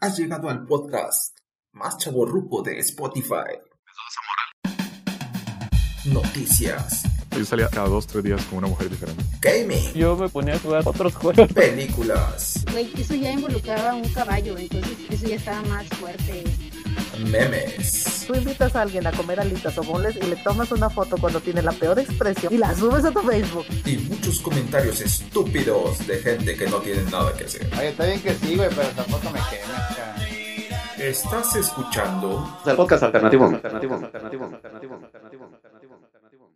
Has llegado al podcast más chaborrupo de Spotify. Noticias, Yo salía cada dos, tres días con una mujer diferente. gaming, Yo me ponía a jugar otros juegos. películas, Güey, eso ya involucraba a un caballo, entonces eso ya estaba más fuerte. Memes, Tú invitas a alguien a comer alitas o moles y le tomas una foto cuando tiene la peor expresión y la subes a tu Facebook. y muchos comentarios estúpidos de gente que no tiene nada que hacer. Oye, está bien que sí, güey, pero tampoco me quemes. Estás escuchando El podcast alternativo. Alternativo. Alternativo. Alternativo. Alternativo. Alternativo. Alternativo.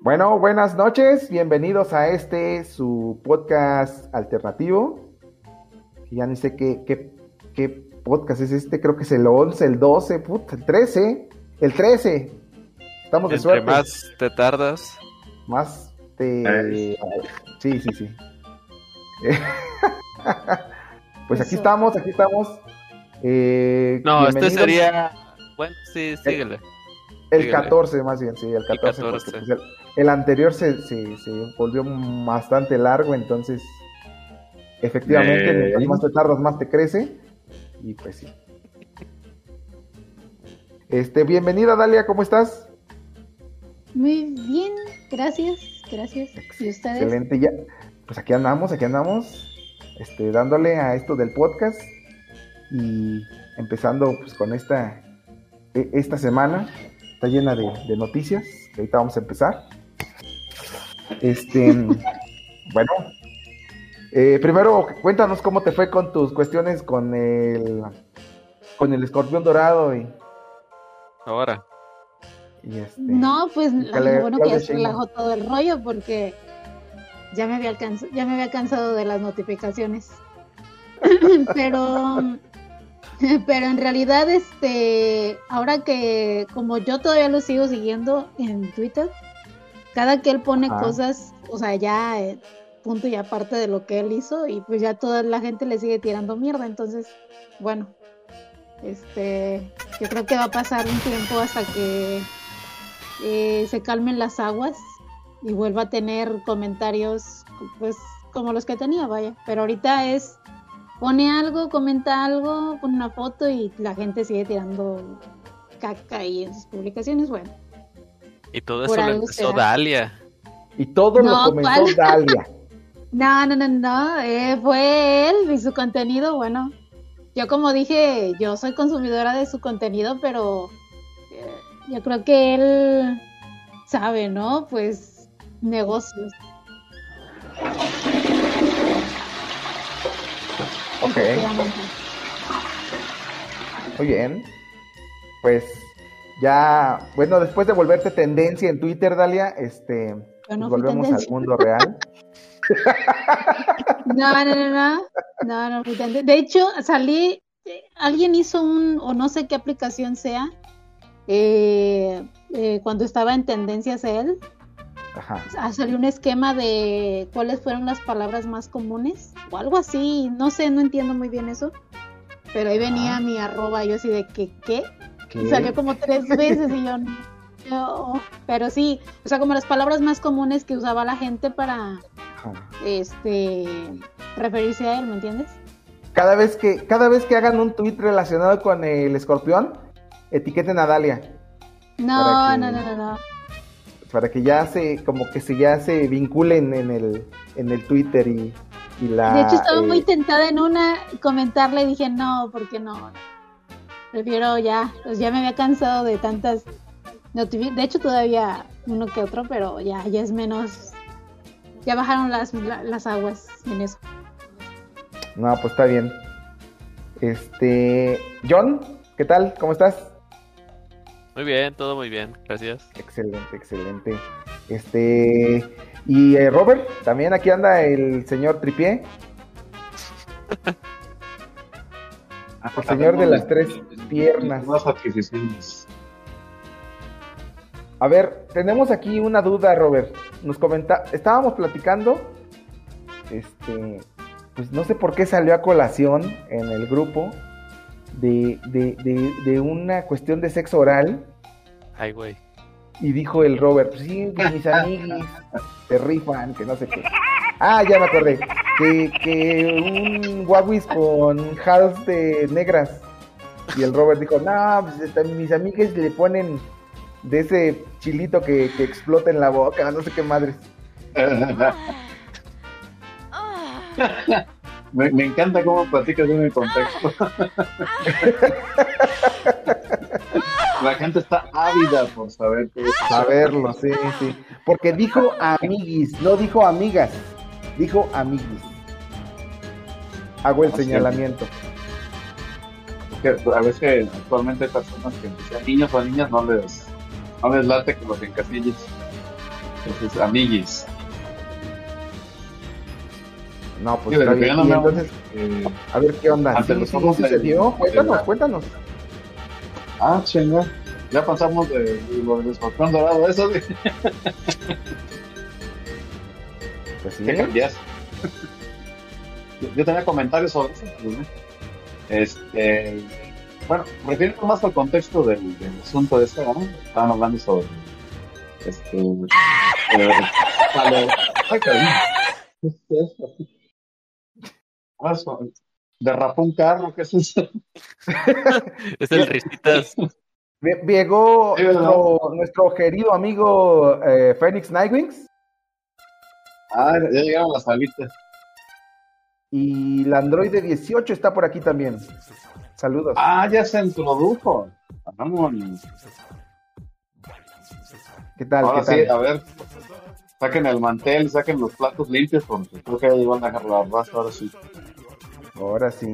Bueno, buenas noches, bienvenidos a este su podcast alternativo. Ya ni sé qué, qué, qué podcast es este, creo que es el 11, el 12, puta, el 13, el 13. Estamos de Entre suerte. más te tardas, Más te... Sí, sí, sí. pues aquí Eso. estamos, aquí estamos. Eh, No, este sería. Bueno, sí, síguele. El Síguele. 14 más bien, sí, el 14. porque, 14. pues, el, el anterior se, se, se volvió bastante largo, entonces efectivamente Eh. mientras más te tardas, más te crece. Y pues sí. Este, bienvenida Dalia, ¿cómo estás? Muy bien, gracias, gracias. ¿Y ustedes? Excelente, ya. Pues aquí andamos, aquí andamos, este, dándole a esto del podcast y empezando pues con esta, e- esta semana, está llena de, de noticias, que ahorita vamos a empezar. Este, bueno, eh, primero cuéntanos cómo te fue con tus cuestiones con el, con el escorpión dorado y, Ahora. y este. No, pues le- bueno que que ya se relajó todo el rollo porque ya me había alcanz- ya me había cansado de las notificaciones. pero pero en realidad este ahora que como yo todavía lo sigo siguiendo en Twitter, cada que él pone Ajá. cosas, o sea, ya eh, punto y aparte de lo que él hizo y pues ya toda la gente le sigue tirando mierda, entonces, bueno, este, yo creo que va a pasar un tiempo hasta que eh, se calmen las aguas y vuelva a tener comentarios pues como los que tenía, vaya. Pero ahorita es pone algo, comenta algo, pone una foto y la gente sigue tirando caca ahí en sus publicaciones, bueno. Y todo eso lo empezó. Dalia. Y todo No, lo comentó ¿cuál? Dalia. No, no, no, no, eh, fue él y su contenido, bueno. Yo como dije, yo soy consumidora de su contenido, pero eh, yo creo que él sabe, ¿no? Pues negocios. Ok. Muy bien. Pues ya, bueno, después de volverte tendencia en Twitter, Dalia, este, pues volvemos al mundo real. No, no, no, no, no, no, De hecho, salí, eh, alguien hizo un, o no sé qué aplicación sea, eh, eh, cuando estaba en tendencias él, Ajá. ah, salió un esquema de cuáles fueron las palabras más comunes o algo así, no sé, no entiendo muy bien eso, pero ahí venía mi arroba, yo así de que, ¿qué? ¿Qué? Y salió como tres veces y yo, no, pero sí, o sea, como las palabras más comunes que usaba la gente para, este, referirse a él, ¿me entiendes? Cada vez que, cada vez que hagan un tweet relacionado con el escorpión, etiqueten a Dalia. No, que- no, no, no, no. Para que ya se, como que se ya se vinculen en el, en el Twitter y, y la. De hecho, estaba eh, muy tentada en una comentarle y dije, no, porque no. Prefiero ya, pues ya me había cansado de tantas. De hecho, todavía uno que otro, pero ya, ya es menos. Ya bajaron las, la- las aguas en eso. No, pues está bien. Este. John, ¿qué tal? ¿Cómo estás? Muy bien, todo muy bien. Gracias. Excelente, excelente. Este. Y eh, Robert, también aquí anda el señor Tripié, el señor de las tres piernas. Nuevas adquisiciones. A ver, tenemos aquí una duda, Robert. Nos comenta, estábamos platicando, este, pues no sé por qué salió a colación en el grupo de, de, de, de una cuestión de sexo oral Ay, güey. y dijo el Robert, pues sí, pues mis amiguis se rifan, que no sé qué. Ah, ya me acordé. Que, que un Wawis con Hals de negras. Y el Robert dijo, no, pues, este, mis amigas le ponen de ese chilito que, que explota en la boca, no sé qué madres. me, me encanta cómo platicas en el contexto. La gente está ávida por saber qué es. Saberlo, sí, sí. Porque dijo amiguis, no dijo amigas, dijo amiguis. Hago el señalamiento. Que a veces actualmente hay personas que sean niños o niñas no les, no les late que los encasilles. Entonces, amiguis. No, pues Sí, está bien. no entonces, eh, a ver qué onda. Sí, sí, de- sucedió. Cuéntanos, la- cuéntanos. ah, chinga. Ya pasamos de, de lo del escorpión dorado, eso de Pues sí. que cambias. Yo- tenía comentarios sobre eso. pues. Este, bueno, refiriendo más al contexto del, del asunto de este, ¿no? Estaban hablando sobre este, eh, vale, ay. ¿Qué es eso? Ah, eso, Derrapó un carro, ¿qué es eso? Es el Risitas. Llegó nuestro, nuestro querido amigo eh, Phoenix Nightwings Ah, ya llegaron las alitas. y la androide 18 está por aquí también. Saludos. Ah, ya se introdujo. Vámonos. ¿Qué tal? Ahora ¿Qué tal? sí, a ver, saquen el mantel, saquen los platos limpios, porque creo que ya llevan a la raza ahora sí. Ahora sí.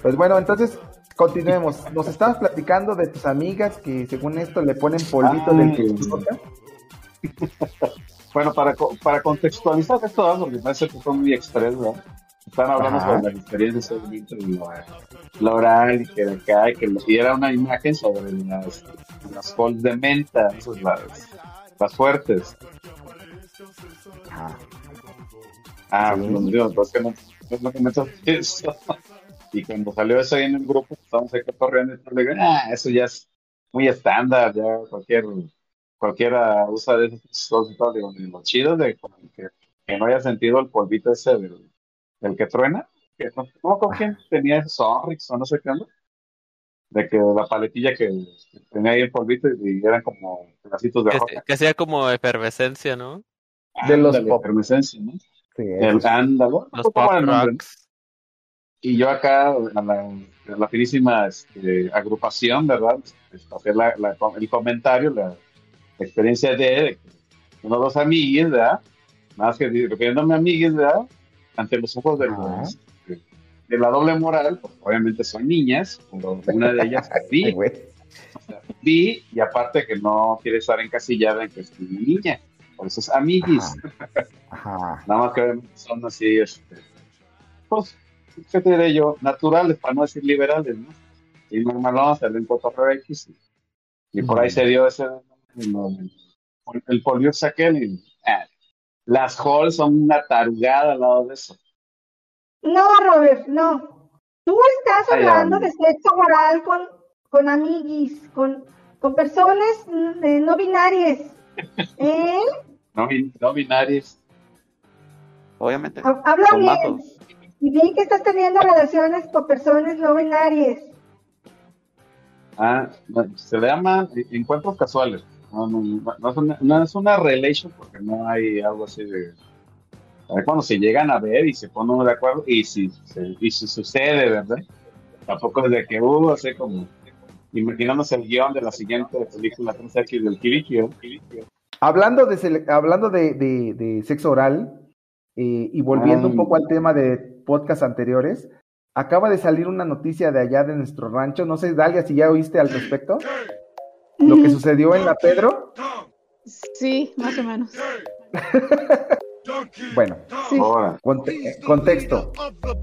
Pues bueno, entonces continuemos. Nos estabas platicando de tus amigas que según esto le ponen polvito Ah. del que explota. Bueno, para, para contextualizar esto, porque parece que son muy express, ¿verdad? Están hablando sobre las experiencias de oral y que de acá, que lo- y era una imagen sobre las, las halls de menta, esas las, las fuertes. Ah, Sí. pues, digo, pues que no, es lo que me eso. Y cuando salió eso ahí en el grupo, estábamos ahí corriendo y le digo, ah, eso ya es muy estándar, ya cualquier, cualquiera usa de esos cosas. Digo, lo chido de que, que no haya sentido el polvito ese del, del que truena, que no, no con quién tenía ese Sonrix o no sé qué onda, de que la paletilla que, que tenía ahí el polvito y, eran como pedacitos de Que, roca. que hacía como efervescencia, ¿no? De los Ándale, pop. efervescencia, ¿no? Sí, El ándalo. Los ¿Cómo pop el rocks. Y yo acá, a la, a la finísima este, agrupación, ¿verdad? Este, hacer la, la- el comentario, la, la experiencia de, de uno dos amigues, ¿verdad? Más que refiriéndome a amigues, ¿verdad? Ante los ojos de, los- de, de la doble moral, pues obviamente son niñas, una de ellas vi, vi, y aparte que no quiere estar encasillada en que es una niña, por eso es amiguis. Ajá. Nada más que son así, este, pues, ¿qué te diré yo? Naturales, para no decir liberales, ¿no? Y normalón, se ven cotorreo X. Y, y por ahí se dio ese, lo- el polio aquel y, ah, las halls son una tarugada al lado de eso. No, Robert, no. Tú estás hablando de sexo oral con, con amiguis, con, con personas mm, eh, no binarias. ¿Eh? No, bin- no binarios. Obviamente. Ha- Habla bien. matos. Y bien que estás teniendo relaciones con personas no binarias. Ah, se le llama encuentros casuales. No, no, no, no es una, no es una relation porque no hay algo así de. A ver, cuando se llegan a ver y se ponen uno de acuerdo y si, se- y si sucede, ¿verdad? Tampoco es de que hubo así como imaginándose el guion de la siguiente película 3X del Kirikio. Hablando de, hablando de, de- de sexo oral eh, y volviendo Ay. un poco al tema de podcast anteriores, acaba de salir una noticia de allá de nuestro rancho. No sé, Dalia, si ya oíste al respecto. Lo que sucedió en la Pedro. Sí, más o menos. Bueno, Sí. Ahora, conte- contexto.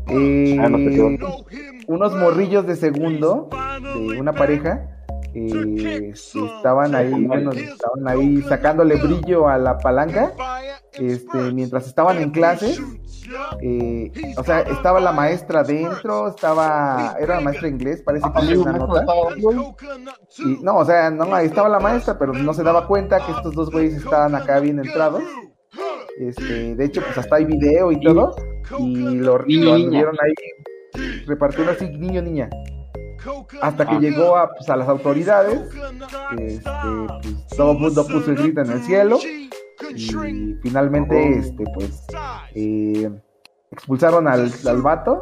Eh, Ah, quedó. unos morrillos de segundo de una pareja eh, estaban ahí, bueno, estaban ahí sacándole brillo a la palanca este, mientras estaban en clase. eh, o sea, estaba la maestra dentro, estaba, era la maestra de inglés, parece que hizo una nota. Y, no, o sea, no, ahí estaba la maestra, pero no se daba cuenta que estos dos güeyes estaban acá bien entrados. Este, de hecho, pues hasta hay video y todo. Y lo, lo anduvieron ahí repartiendo así, niño, niña. Hasta que llegó a, pues, a las autoridades. Este, pues, todo el mundo puso el grito en el cielo. Y finalmente, este, pues, eh, expulsaron al, al vato.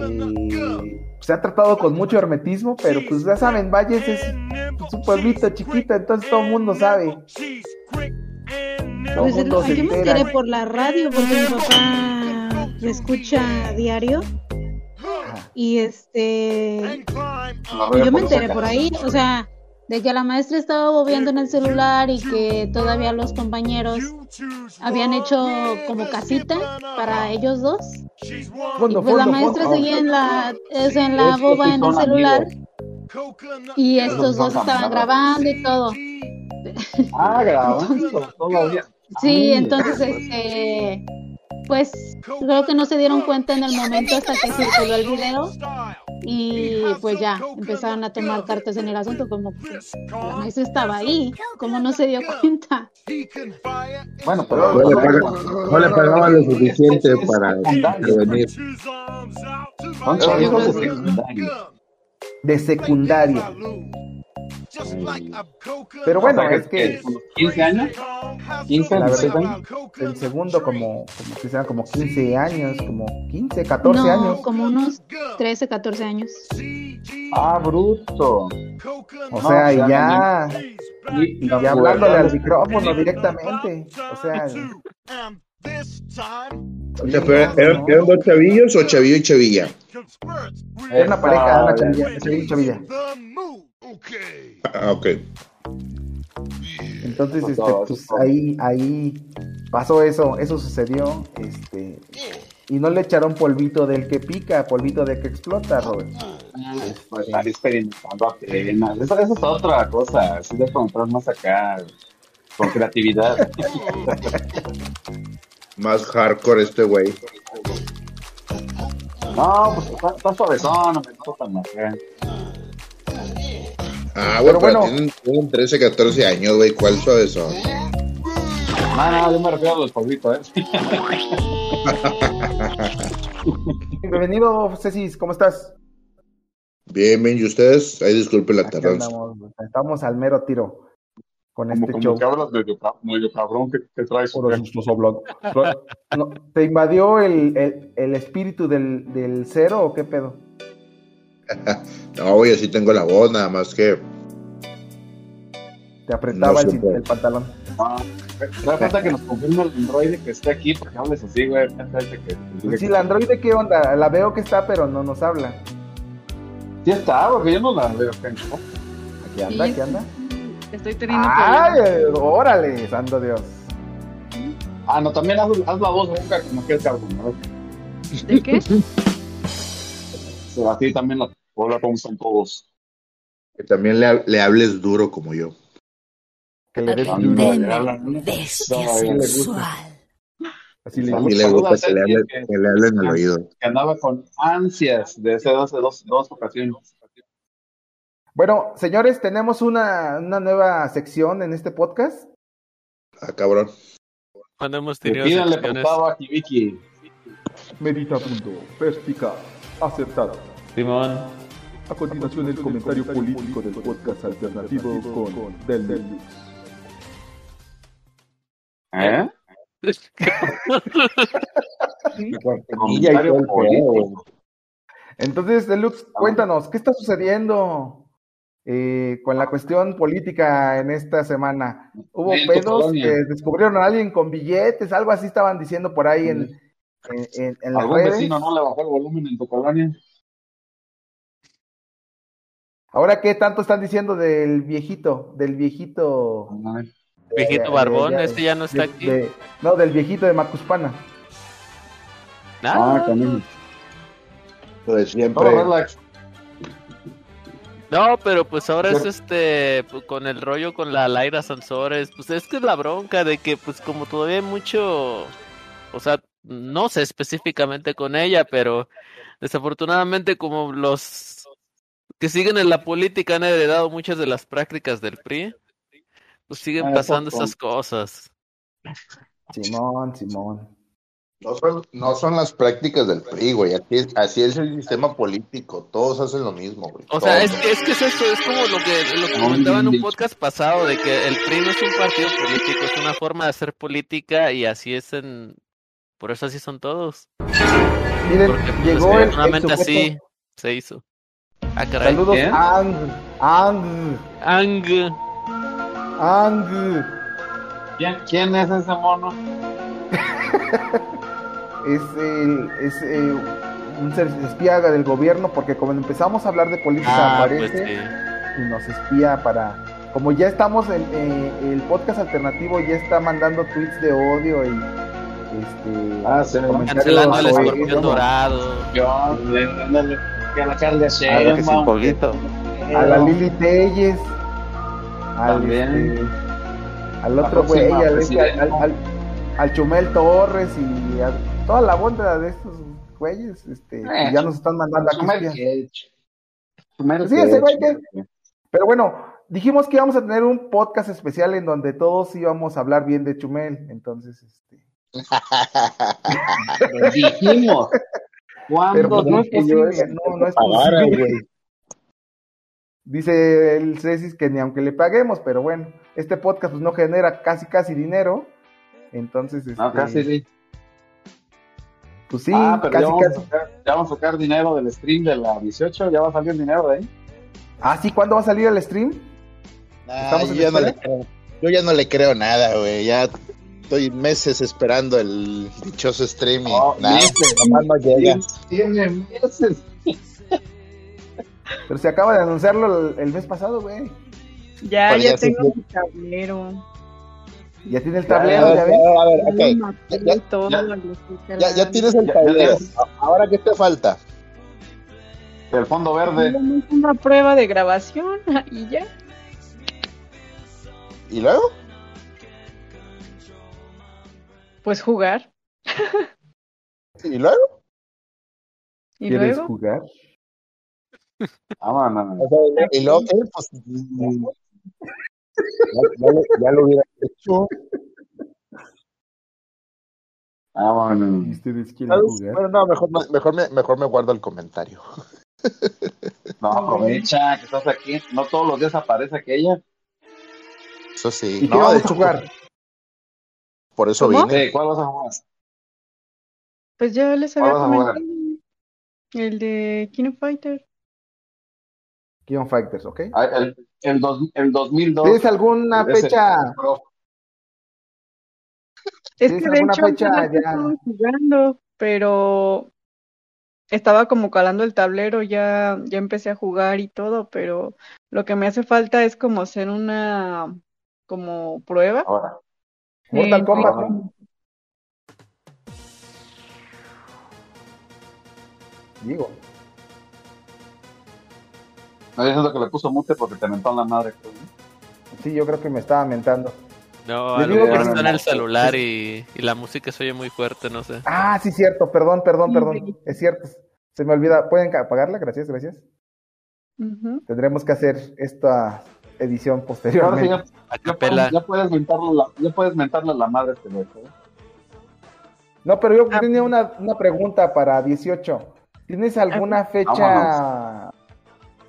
Eh, se ha tratado con mucho hermetismo, pero pues ya saben, Valles es, es un pueblito chiquito, entonces todo el mundo sabe. Todo Pues, mundo se yo me entera. enteré por la radio porque mi papá escucha a diario y este y yo me enteré por ahí, o sea, de que la maestra estaba bobeando en el celular y que todavía los compañeros habían hecho como casita para ellos dos. Fondo, y pues la maestra fondo. seguía en la, es en la Es boba en el celular. Y estos dos estaban grabando y todo. Ah, grabando todavía. Sí, Ay, entonces, este, pues creo que no se dieron cuenta en el momento hasta que circuló el video y pues ya empezaron a tomar cartas en el asunto como que la maestra estaba ahí, como no se dio cuenta. Bueno, pero No le, paga- no le pagaban lo suficiente para chavitos de secundaria. Pero bueno, O sea, es que ¿con los 15 años? 15, la 16 verdad, años. el segundo como, como que sean como 15 años, como 15, 14 no, años. como unos 13, 14 años. Ah, bruto. O No, sea, y ya, Y, y hablándole al micrófono directamente. O sea, O sea, pero ¿eran, eran dos chavillos o chavillo y chavilla? era una pareja, una chavilla, chavilla, chavilla. Ah, ok. Entonces, Pues este, pues ahí, ahí pasó eso, eso sucedió, este, y no le echaron polvito del que pica, polvito del que explota, Robert. Pues estar experimentando apenas. Esa, esa es otra cosa. Sí, de entrar más acá. Con creatividad. Más hardcore este güey. No, pues está, está suavezón, no me gusta tan acá. Ah, Pero bueno, pero, bueno. tienen, tienen 13, 14 años, güey. ¿Cuál suave son? No, no, yo me refiero a los polvitos, ¿eh? Bienvenido, Cecis, ¿cómo estás? Bien, bien, ¿y ustedes? Ahí disculpen la tardanza. andamos, estamos al mero tiro con Como, este como show. que hablas medio, ca- medio cabrón que, que traes. ¿Te invadió el, el, el espíritu del, del cero o qué pedo? No, güey, así tengo la voz, nada más que. Te apretaba No el, el pantalón. No, da falta que nos confirme el androide que esté aquí porque hables así, güey. Que- Pues sí, la androide, ¿qué onda? La veo que está, pero no nos habla. Sí está, porque yo no la veo. ¿no? Aquí anda, aquí anda. Estoy teniendo ¡Ay! problemas. ¡Órale! ¡Santo Dios! Ah, no, también haz, haz la voz ronca como que es cabrón, ¿no? ¿De qué? Sí, Así también la hola, ¿cómo están todos? Que también le, le hables duro como yo. Que le des duro. bestia no, a ella le gusta. sensual. Así le gusta que le, Ceci, hable- que- que le hablen al oído. que andaba con ansias de hace dos, dos, dos ocasiones. Bueno, señores, tenemos una, una nueva sección en este podcast. Ah, cabrón. Cuando hemos tenido Pídanle a Kibiki. Medita punto, perspicaz, acertado. Simón. A continuación el comentario político del podcast alternativo con Del Luz. ¿Eh? Entonces, Deluxe, cuéntanos, ¿qué está sucediendo eh, con la cuestión política en esta semana? ¿Hubo En pedos que descubrieron a alguien con billetes? Algo así estaban diciendo por ahí en, en, en- en las ¿Algún redes. vecino no le bajó el volumen en tu colonia? Ahora, ¿qué tanto están diciendo del viejito? Del viejito... Viejito barbón, de- este ya no está de- aquí. de- no, del viejito de Macuspana. Ah, Ah, también. De siempre. Relax. No, pero pues ahora es este, pues, con el rollo con la Laira Sansores, pues es que es la bronca de que pues como todavía hay mucho, o sea, no sé específicamente con ella, pero desafortunadamente como los que siguen en la política han heredado muchas de las prácticas del PRI, pues siguen Ah, pasando poco. esas cosas. Simón, Simón. No son, no son las prácticas del PRI, güey. Así es, así es el sistema político. Todos hacen lo mismo, güey. O sea, es es que es eso, es como lo que, lo que comentaba en un podcast pasado, de que el PRI no es un partido político, es una forma de hacer política y así es en... Por eso así son todos. Miren, Porque pues, llegó el, el desafortunadamente sujeto. así se hizo. Ah, caray. Saludos, ¿Quién? Ang. Ang. Ang. Ang. ¿Quién, quién es ese mono? Es, el, es eh, un ser espía del gobierno porque como empezamos a hablar de política Ah, aparece pues sí. y nos espía para... Como ya estamos en eh, el podcast alternativo, ya está mandando tweets de odio y este, Ah, sí. comentarios Cancelando oye, escorpión dorado. Yo, ándale, que a la Carla Sheinbaum, Poquito. a la Lili Telles, al, También. este, al otro güey, al, este, al, al- al Chumel Torres y a toda la banda de estos güeyes, este, Eh, ya nos están mandando aquí. Chumel. Cage. Chumel Sí, ese güey que- Pero bueno, dijimos que íbamos a tener un podcast especial en donde todos íbamos a hablar bien de Chumel, entonces, este. Dijimos. ¿Cuándo Pero pues no es posible, eso? no, no es Pagara, posible. güey. Dice el Cesis que ni aunque le paguemos, pero bueno, este podcast pues no genera casi casi dinero, entonces, este, No, casi sí. pues sí, ah, pero casi ya, vamos casi. A sacar, ya vamos a sacar dinero del stream de la 18, ya va a salir dinero de ahí. Ah, sí, ¿cuándo va a salir el stream? ¿Estamos yo, en ya no le espera? creo, yo ya no le creo nada, güey. Ya estoy meses esperando el dichoso streaming. Oh, nada, meses. nomás no llega. Tiene meses. Pero se acaba de anunciarlo el, el mes pasado, güey. Ya, Pues ya tengo mi tablero. Ya tiene el tablero, ya, ya ya, ves. a ver, ok. Ya Ya- ya- tienes el tablero. Ahora, ¿qué te falta? El fondo verde. Una prueba de grabación y ya. ¿Y luego? Pues jugar. ¿Y luego? Y ¿Quieres luego, jugar? Vámonos. O sea, ¿Y luego qué? Pues, mm, ya, ya lo, ya lo hubiera hecho. Vámonos. ¿Y ustedes quieren ¿Sabes? jugar? Bueno, no, mejor, me- mejor, me, mejor me guardo el comentario. No, aprovecha que estás aquí. No todos los días aparece aquella. Eso sí. ¿Y qué No, de vamos a hecho, jugar? Por eso ¿Cómo? vine. Sí, ¿Cuál vas a jugar? pues ya les ¿Cuál había comentado. El de King of Fighter. King of Fighters, ¿ok? Ah, El, el, dos, el 2002. ¿Tienes alguna fecha? Es ¿Tienes que de hecho fecha estaba jugando, pero estaba como calando el tablero, ya, ya empecé a jugar y todo, pero lo que me hace falta es como hacer una como prueba. Ahora. Mortal Kombat. Digo. No diciendo que le puso mute porque te mentó en la madre. ¿no? Sí, yo creo que me estaba mentando. No, lo digo que- está en el celular y, y la música se oye muy fuerte, no sé. Ah, sí, cierto. Perdón, perdón, perdón. Es cierto. Se me olvida. ¿Pueden apagarla? Gracias, gracias. Tendremos que hacer esta edición Ahora sí, ya, puedes, capela. ya puedes mentarle la, ya puedes mentarle a la madre este. ¿eh? No, pero yo Ah, tenía una, una pregunta para 18. ¿Tienes alguna fecha,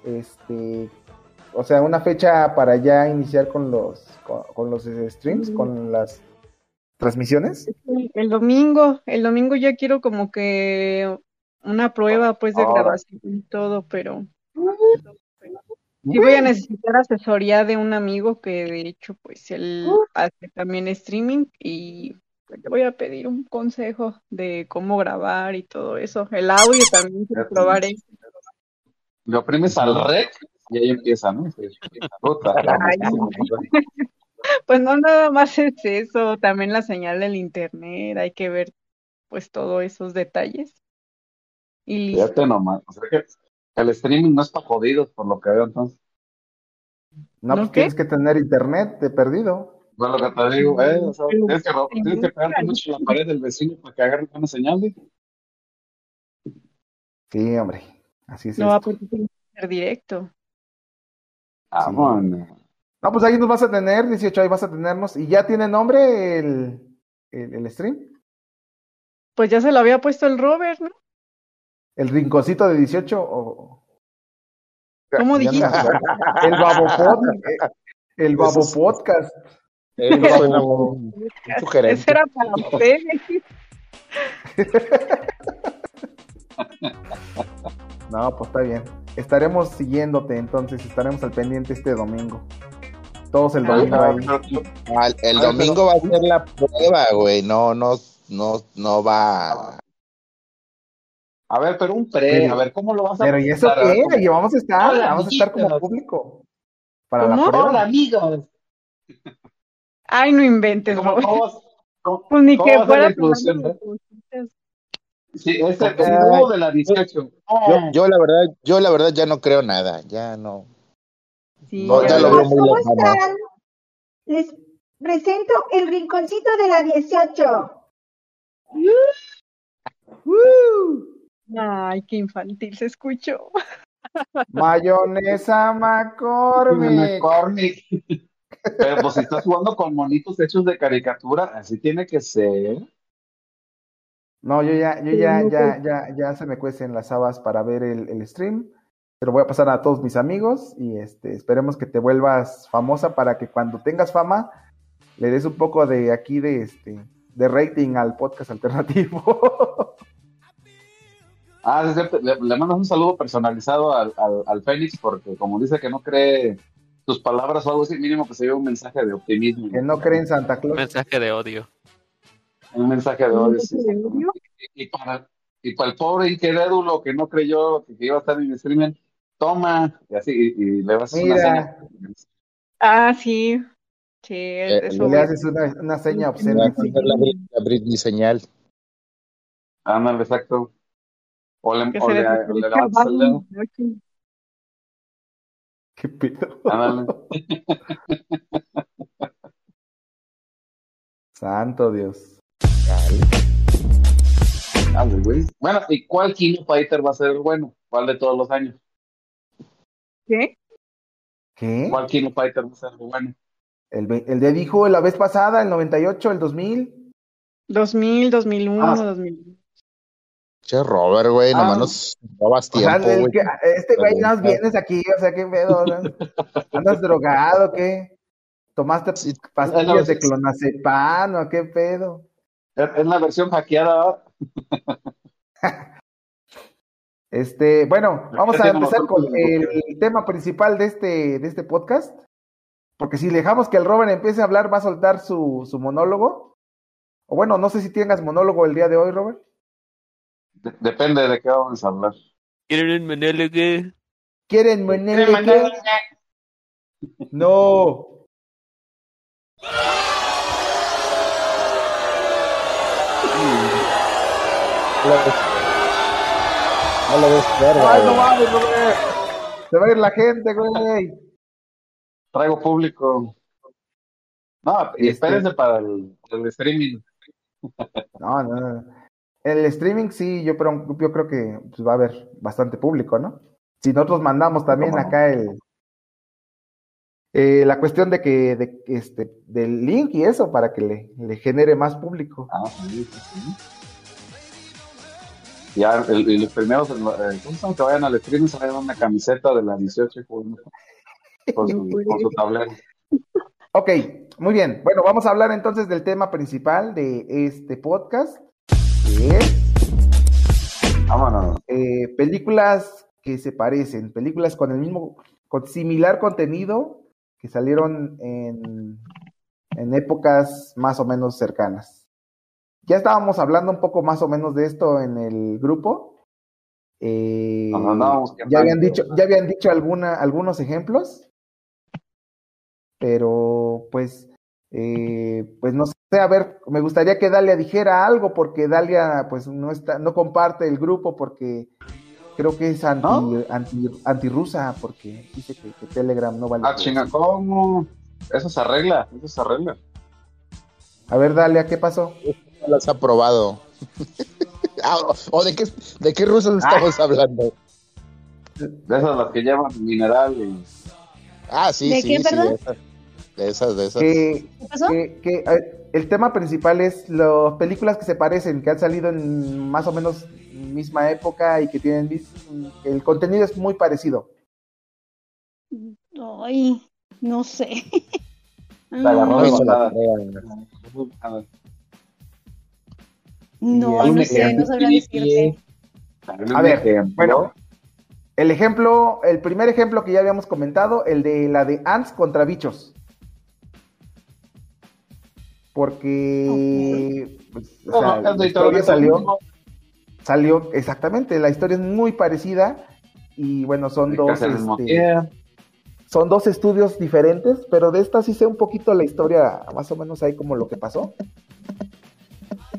este, o sea, una fecha para ya iniciar con los, con, con los streams, con las transmisiones? El domingo, el domingo ya quiero como que una prueba pues de Ahora. grabación y todo, pero sí voy a necesitar asesoría de un amigo que de hecho pues él hace también streaming y pues, le voy a pedir un consejo de cómo grabar y todo eso. El audio también quiero probar eso. Le oprimes al rec y ahí empieza, ¿no? Pues no nada más es eso, también la señal del internet, hay que ver pues todos esos detalles. Y listo. Fíjate nomás. O sea que el streaming no es para jodidos, por lo que veo entonces. No, ¿No pues tienes que tener internet de perdido. Bueno, lo que te digo, ¿eh? O sea, Pero- tienes que, tienes que pegarte mucho en la pared del vecino para que agarre una señal. ¿eh? Sí, hombre, así es. No, esto. porque tiene que ser directo. Ah, bueno. No, pues ahí nos vas a tener, 18, ahí vas a tenernos. ¿Y ya tiene nombre el, el, el stream? Pues ya se lo había puesto el Robert, ¿no? ¿El rinconcito de 18 o...? ¿Cómo dijiste? no- El Babo Podcast. El Babo Eso es- Podcast. Muy sugerente. Ese era para ustedes. No, pues está bien. Estaremos siguiéndote entonces, estaremos al pendiente este domingo. Todos el domingo Ah, ahí. Ah, el- el domingo va a ser la prueba, güey. No, no, no, no va. A ver, pero un pre, a ver, ¿cómo lo vas a Pero ¿y eso qué? ¿cómo? Y vamos a estar, Hola, vamos a estar como público. Para la ¿Cómo? prueba. Hola, amigos. Ay, no inventes, ¿Cómo, Robert. cómo, cómo, Pues ni cómo que fuera la eh? Sí, es el, de la 18. Yo, yo la verdad, yo la verdad ya no creo nada, ya no. Sí, No, ya ya lo ves. veo muy ¿Cómo lejano. están? Les presento el rinconcito de la 18. Ay, qué infantil se escuchó. Mayonesa McCormick. McCormick. Pero pues si estás jugando con monitos hechos de caricatura, así tiene que ser. No, yo ya, yo ya, ya, ya, ya se me cuecen las habas para ver el, el stream. Se lo voy a pasar a todos mis amigos y este, esperemos que te vuelvas famosa para que cuando tengas fama le des un poco de aquí de este, de rating al podcast alternativo. Ah, sí, es cierto. Le, le mandas un saludo personalizado al, al, al Fénix porque como dice que no cree tus palabras o algo así, mínimo que se lleve un mensaje de optimismo. que no cree en Santa Un Claus. mensaje de odio. Un mensaje de odio. sí. Y, y para, y para el pobre incrédulo que no creyó que iba a estar en el streaming, toma, y así, y, y le vas a hacer una seña. Ah, sí. Sí, Eh, eso. Le haces una, una seña obscena. la, la Britney señal. Ándale, exacto. O le, Que o se le, les o le aparezca levantas el dedo. Batman. ¿Qué pedo? Ándale. Santo Dios. Ah, güey. Bueno, ¿y cuál Kino Fighter va a ser el bueno? ¿Cuál de todos los años? ¿Qué? ¿Qué? ¿Cuál Kino Fighter va a ser el bueno? El, el de dijo la vez pasada, el 98, el 2000. 2000, 2001, Ah. 2000. Che, Robert, güey, Ah. nomás nos robas O sea, tiempo, el güey. que- este güey más vienes aquí, o sea, qué pedo. ¿no? ¿Andas drogado qué? ¿Tomaste Sí. pastillas de clonazepam o qué pedo? Es, la versión hackeada. Este, bueno, vamos a empezar con el tema principal de este, de este podcast. Porque si dejamos que el Robert empiece a hablar, va a soltar su, su monólogo. O bueno, no sé si tengas monólogo el día de hoy, Robert. De- depende de qué vamos a hablar. ¿Quieren monólogo? ¿Quieren monólogo? No. No lo ves verga, Ay, no mames, Robert. Se va a ir la gente, güey. Traigo público. No, y Este- espérense para el, el streaming. No, no, no. El streaming sí, yo, pero, yo creo que pues, va a haber bastante público, ¿no? Si nosotros mandamos también acá el eh, la cuestión de que de, este del link y eso para que le, le genere más público. Ah, sí, sí. Ya, el, y los primeros, ¿cómo que vayan al streaming se vayan una camiseta de la 18 con, con su, con su tablero. Ok, muy bien. Bueno, vamos a hablar entonces del tema principal de este podcast, Vámonos. eh, películas que se parecen, películas con el mismo, con similar contenido que salieron en, en épocas más o menos cercanas. Ya estábamos hablando un poco más o menos de esto en el grupo. Eh, Nos andábamos ya habían dicho, ya habían dicho alguna, algunos ejemplos, pero pues, eh, pues no sé, a ver, me gustaría que Dalia dijera algo porque Dalia pues no está, no comparte el grupo porque creo que es anti, ¿No? anti, antirrusa porque dice que, que Telegram no vale. Ah, chinga. ¿cómo? Eso se arregla, eso se arregla. A ver, Dalia, ¿qué pasó? No las ha probado. Ah, o- ¿O de qué, de qué rusos estamos hablando? De esas las que llevan mineral y... Ah, sí, ¿De sí, qué, sí. De esas, de esas. Que, ¿Qué pasó? que- que, el tema principal es las películas que se parecen, que han salido en más o menos misma época y que tienen el contenido es muy parecido. Ay, no sé. No, no sé, no sabría decirte. A ver, bueno, el ejemplo, el primer ejemplo que ya habíamos comentado, el de la de ants contra bichos. Porque pues, o sea, No, la historia salió, salió exactamente, la historia es muy parecida y bueno, son dos, este, son dos estudios diferentes, pero de esta sí sé un poquito la historia, más o menos ahí como lo que pasó.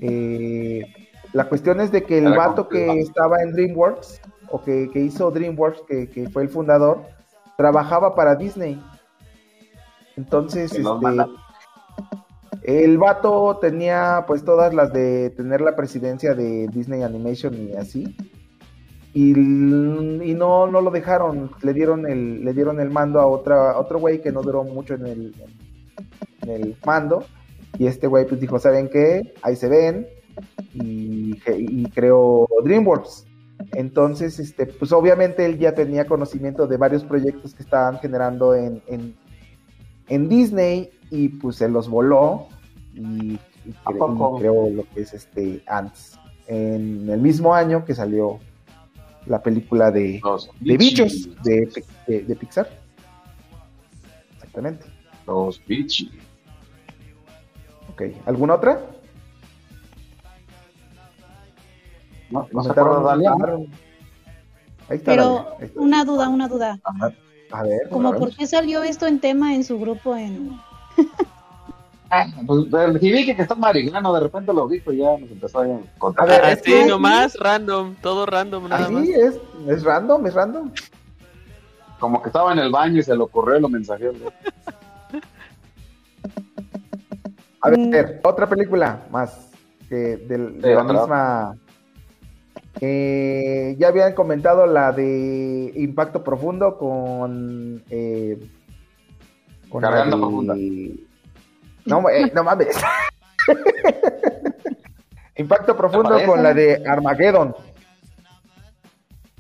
Eh, la cuestión es de que el Era vato que estaba en DreamWorks, o que, que hizo DreamWorks, que, que fue el fundador, trabajaba para Disney. Entonces, este. El vato tenía pues todas las de tener la presidencia de Disney Animation y así. Y, no, no lo dejaron, le dieron el, le dieron el mando a otra, otro güey que no duró mucho en el, en el mando. Y este güey pues dijo, ¿saben qué? Ahí se ven. Y, y creó DreamWorks. Entonces, este, pues obviamente él ya tenía conocimiento de varios proyectos que estaban generando en, en, en Disney y pues se los voló y, y ¿A cre- poco? y creó lo que es este Ants. En el mismo año que salió la película de, Los de bichos de, de- de Pixar. Exactamente. Los bichis. Ok. ¿Alguna otra? No, no se Ahí está. Pero ahí está. una duda, una duda. A ver. Como por qué salió esto en tema en su grupo en Ah, pues el Jibique que está marihuano, de repente lo dijo y ya nos empezó a contar. A ver, es Así que- nomás, random, todo random, nada más. Así es, es random, es random. Como que estaba en el baño y se lo ocurrió y lo mensajeó. ¿no? A Mm. ver, otra película más de, Sí, la otra. misma. Eh, ya habían comentado la de Impacto Profundo con. eh, con Cargando de- profunda. No, eh, no mames. Impacto Profundo con la de Armageddon.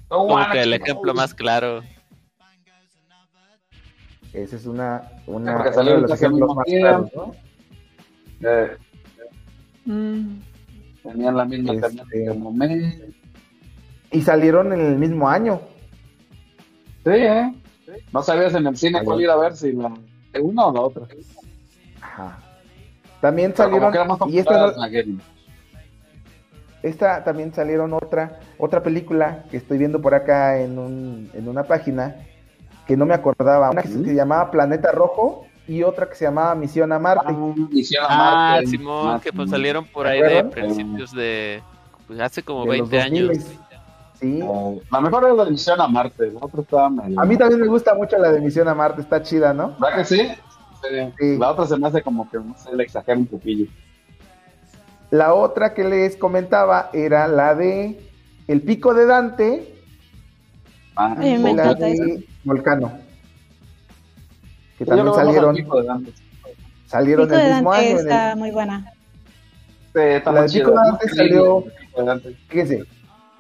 Como que el ejemplo más claro. Esa es una, una Porque salió de los ejemplos más claros, ¿no? Eh, Mm. tenían la misma Este- momento. Y salieron en el mismo año. Sí, ¿eh? No sabías en el cine cuál ir a ver, si la de una o la otra. Ajá. También salieron. y esta, esta también salieron otra, otra película que estoy viendo por acá en, un, en una página que no me acordaba. Una que se llamaba Planeta Rojo y otra que se llamaba Misión a Marte. Ah, Misión a Ah, Marte. Simón, Marte. que pues salieron por ¿Se ahí de acuerdan? principios de. Pues hace como de los 20 años. 2000s. Sí. Eh, La mejor era la de Misión a Marte, la otra estaba medio... A mí también me gusta mucho la de Misión a Marte, está chida, ¿no? ¿Verdad que sí? Sí. Sí. La otra se me hace como que no sé, le exagera un poquillo. La otra que les comentaba era la de El Pico de Dante Ah, me y la Volcano. Que Yo lo también salieron, Pico de Dante. salieron Pico el de mismo Dante año. el- está muy buena. Sí, está La de Pico de. Dante salió-. Fíjense,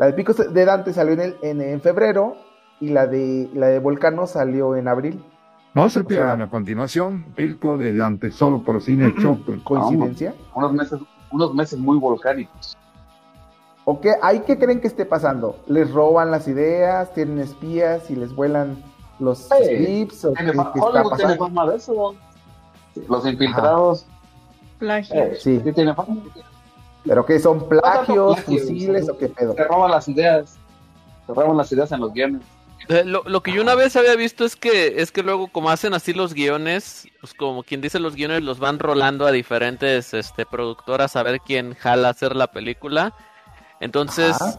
la de Pico de Dante salió en, el, en, en febrero y la de, la de Volcano salió en abril. No se sea- pierdan a continuación Pico de Dante, solo por Cine Chopper. ¿Coincidencia? Unos meses, unos meses muy volcánicos. ¿O qué? ¿Ahí qué creen que esté pasando? ¿Les roban las ideas? ¿Tienen espías y les vuelan los Sí. scripts? ¿O qué, Tiene qué está tiene pasando? fama de eso. Los infiltrados. Plagio. eh, Sí. sí tiene fama. ¿Pero qué son plagios, plagios, fusiles o qué pedo? Se roban las ideas. Se roban las ideas en los guiones. Eh, Lo, lo que yo una vez había visto es que es que luego como hacen así los guiones, pues como quien dice los guiones los van rolando a diferentes este productoras a ver quién jala hacer la película. Entonces, Ajá.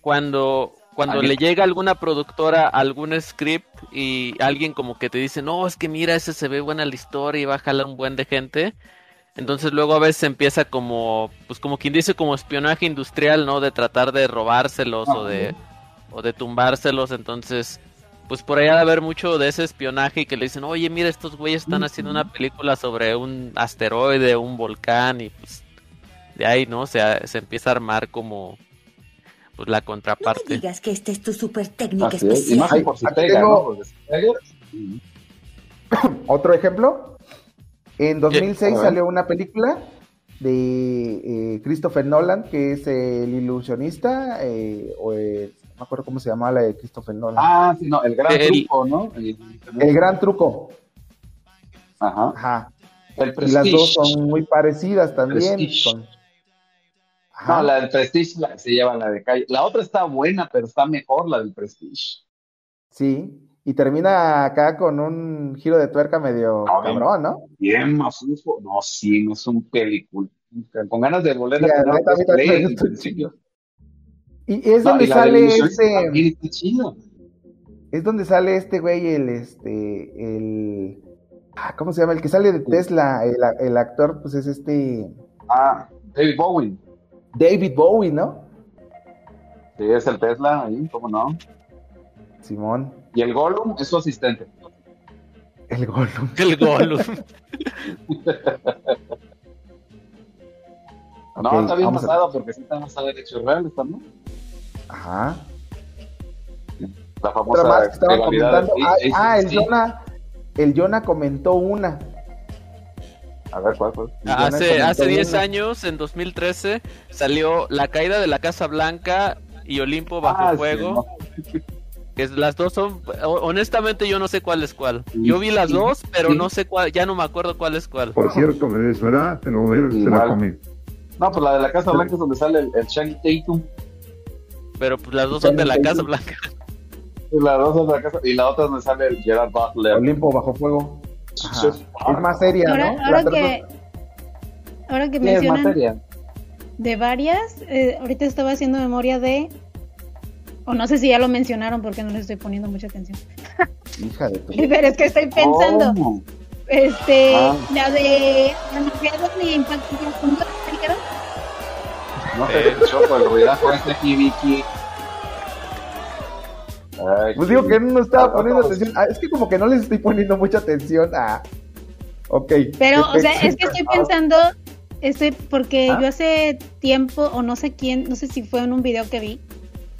Cuando cuando Alguien- le llega alguna productora algún script y alguien como que te dice, "No, es que mira, ese se ve buena la historia y va a jalar un buen de gente." Entonces luego a veces empieza como pues como quien dice como espionaje industrial, ¿no? De tratar de robárselos o de o de tumbárselos, entonces pues por ahí ha de haber mucho de ese espionaje y que le dicen, oye, mira, estos güeyes están haciendo una película sobre un asteroide, un volcán y pues de ahí, ¿no? Se, se empieza a armar como pues la contraparte. digas que esta es tu super técnica Así es, y especial. más por si Aquí pega, tengo- ¿no? Pega, Otro ejemplo. En 2006 a ver. salió una película de eh, Christopher Nolan, que es el ilusionista, eh, o el- no me acuerdo cómo se llamaba la de Christopher Nolan. Ah, sí, no, el gran El- truco, ¿no? El, El gran truco. Ajá. Ajá. El Y las dos son muy parecidas también. Con- Ajá. No, la del Prestige la, se lleva la de calle. La otra está buena, pero está mejor la del Prestige. Sí. Y termina acá con un giro de tuerca medio No, cabrón, ¿no? Bien mafufo. No, sí, no es un película. Con ganas de volver Sí, a la neta, a. Y es No, donde y sale ese. Es donde sale este güey, el este. El. ah, ¿Cómo se llama? El que sale de Tesla. El, el actor, pues es este. Ah, David Bowie. David Bowie, ¿no? Sí, es el Tesla ahí, ¿cómo no? Simón. Y el Gollum es su asistente. El Gollum. El Gollum. No, está bien a- basado porque sí está basado en hechos reales también. Ajá. La Otra famosa más que estaban rivalidad comentando. de Ah, ah, el Jonah. El Jonah comentó una. A ver, ¿cuál, cuál? El Jonah Hace, hace 10 una. años, en 2013, salió La caída de la Casa Blanca y Olimpo bajo Ah, sí, fuego. no. Que las dos son, ho- honestamente yo no sé cuál es cuál. Yo vi las Sí, dos, pero sí. no sé cuál, ya no me acuerdo cuál es cuál. Por cierto, me es verdad, pero se la comí. No, pues la de la Casa Blanca es donde sale el, el Tatum. Pero pues las dos son de la Casa. Blanca. Y la, dos es la casa, y la otra es donde sale el Gerard Butler. Olimpo bajo fuego. Ajá. Es más seria, Ahora, ¿no? ahora que, ahora que Sí, es más mencionan seria. de varias, eh, ahorita estaba haciendo memoria de, o no sé si ya lo mencionaron porque no les estoy poniendo mucha atención. Hija de tu. Pero es que estoy pensando, ¿Cómo? este, Ah. la de y Impacto. No te escuchó por el ruidajo este aquí, Vicky. Ay, Pues digo que no estaba Ah, poniendo vamos. atención. Ah, es que como que no les estoy poniendo mucha atención a. Ok. Pero, o sea, es que estoy pensando, estoy, porque ¿Ah? yo hace tiempo, o no sé quién, no sé si fue en un video que vi,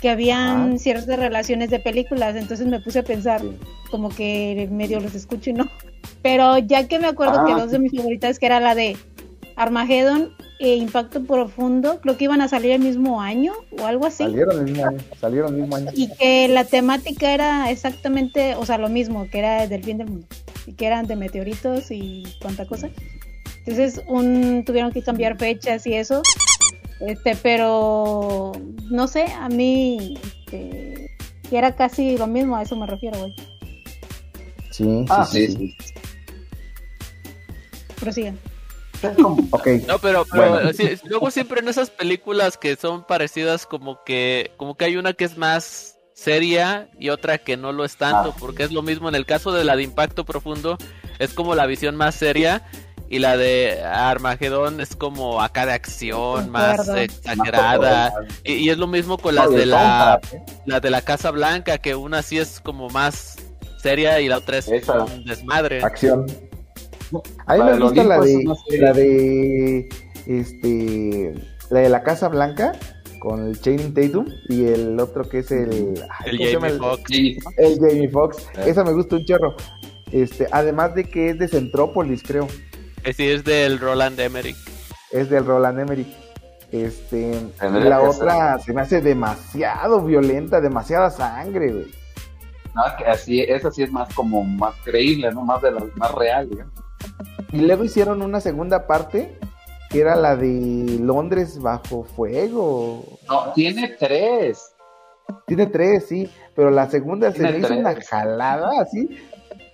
que habían Ah. ciertas relaciones de películas, entonces me puse a pensar, como que medio los escucho y no. Pero ya que me acuerdo Ah, que dos de mis favoritas, que era la de Armageddon e Impacto Profundo, creo que iban a salir el mismo año o algo así. Salieron el mismo año. Salieron el mismo año. Y que la temática era exactamente, o sea, lo mismo, que era del fin del mundo. Y que eran de meteoritos y cuánta cosa. Entonces, un, tuvieron que cambiar fechas y eso. Este, pero no sé, a mí este, que era casi lo mismo, a eso me refiero, güey. Sí, Ah, sí, sí, sí. sí. Prosigan. Ok. No, pero, pero Bueno. sí, luego siempre en esas películas que son parecidas como que como que hay una que es más seria y otra que no lo es tanto, Ah. porque es lo mismo en el caso de la de Impacto Profundo, es como la visión más seria y la de Armagedón es como acá de acción, más exagerada. Y, y es lo mismo con las No, de la, ¿eh? la de la Casa Blanca, que una sí es como más seria y la otra es Esa. un desmadre. Acción. A mí me gusta la de, la de, este, la de la Casa Blanca con el Channing Tatum y el otro que es el, El. Jamie Foxx. El Jamie Foxx. Eh. Esa me gusta un chorro. Este, además de que es de Centrópolis, creo. Que sí es del Roland Emmerich. Es del Roland Emmerich. Este, la otra se me hace demasiado violenta, demasiada sangre, güey. No, que así, esa sí es más como más creíble, ¿no? Más de la, más real, digamos. Y luego hicieron una segunda parte que era la de Londres bajo fuego. No, tiene tres. Tiene tres, sí, pero la segunda se me hizo una jalada así,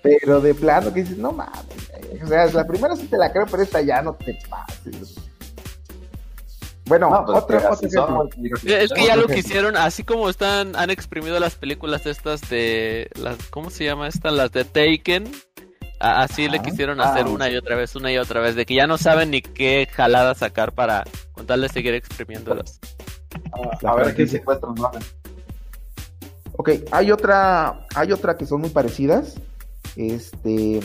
pero de plano que dices, no mames. Güey". O sea, la primera sí te la creo, pero esta ya no te pases. Bueno, No, pues, que son, ejemplo. güey. Es que ya lo que hicieron, así como están, han exprimido las películas estas de las, ¿cómo se llama esta? Las de Taken. Así le quisieron Ah, hacer una y otra vez, una y otra vez, de que ya no saben ni qué jalada sacar para con tal de seguir exprimiéndolas. A, La a ver qué se encuentran, ¿no? Ok, hay otra, hay otra que son muy parecidas. Este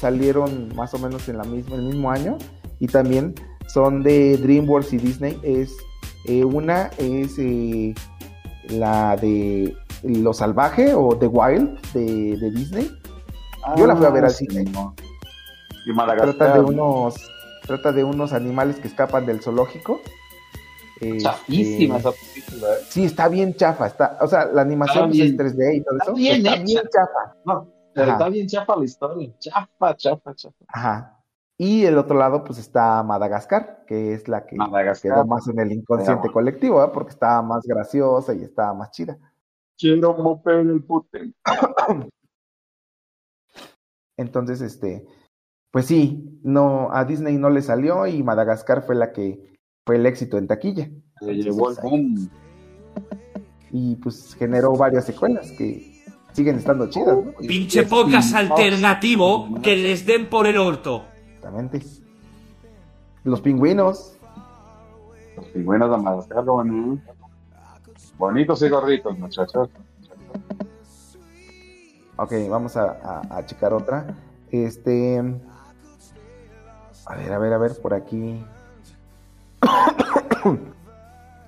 salieron más o menos en la misma, el mismo año. Y también son de DreamWorks y Disney. Es eh, una es eh, la de Lo Salvaje o The Wild de, de Disney. Yo la fui a ver al Ah, sí, cine. no. Y Madagascar. Trata de unos, trata de unos animales que escapan del zoológico. Este, Chafísima esa película, ¿eh? Sí, está bien chafa. Está, o sea, la animación Está pues, es bien. 3D y todo Está eso. bien está hecha. bien chafa. No, pero está bien chafa la historia. Chafa, chafa, chafa. Ajá. Y el otro lado, pues está Madagascar, que es la que Madagascar. quedó más en el inconsciente colectivo, ¿eh? porque estaba más graciosa y estaba más chida. Quiero mover el pute. Entonces, este, pues sí, no, a Disney no le salió y Madagascar fue la que fue el éxito en taquilla. Se llevó el boom. y pues generó varias secuelas que siguen estando chidas, ¿no? Pinche podcast alternativo que les den por el orto. Exactamente. Los pingüinos. Los pingüinos de Madagascar, bueno. Bonitos y gorditos, muchachos. Ok, vamos a, a- a checar otra. Este. A ver, a ver, a ver, por aquí.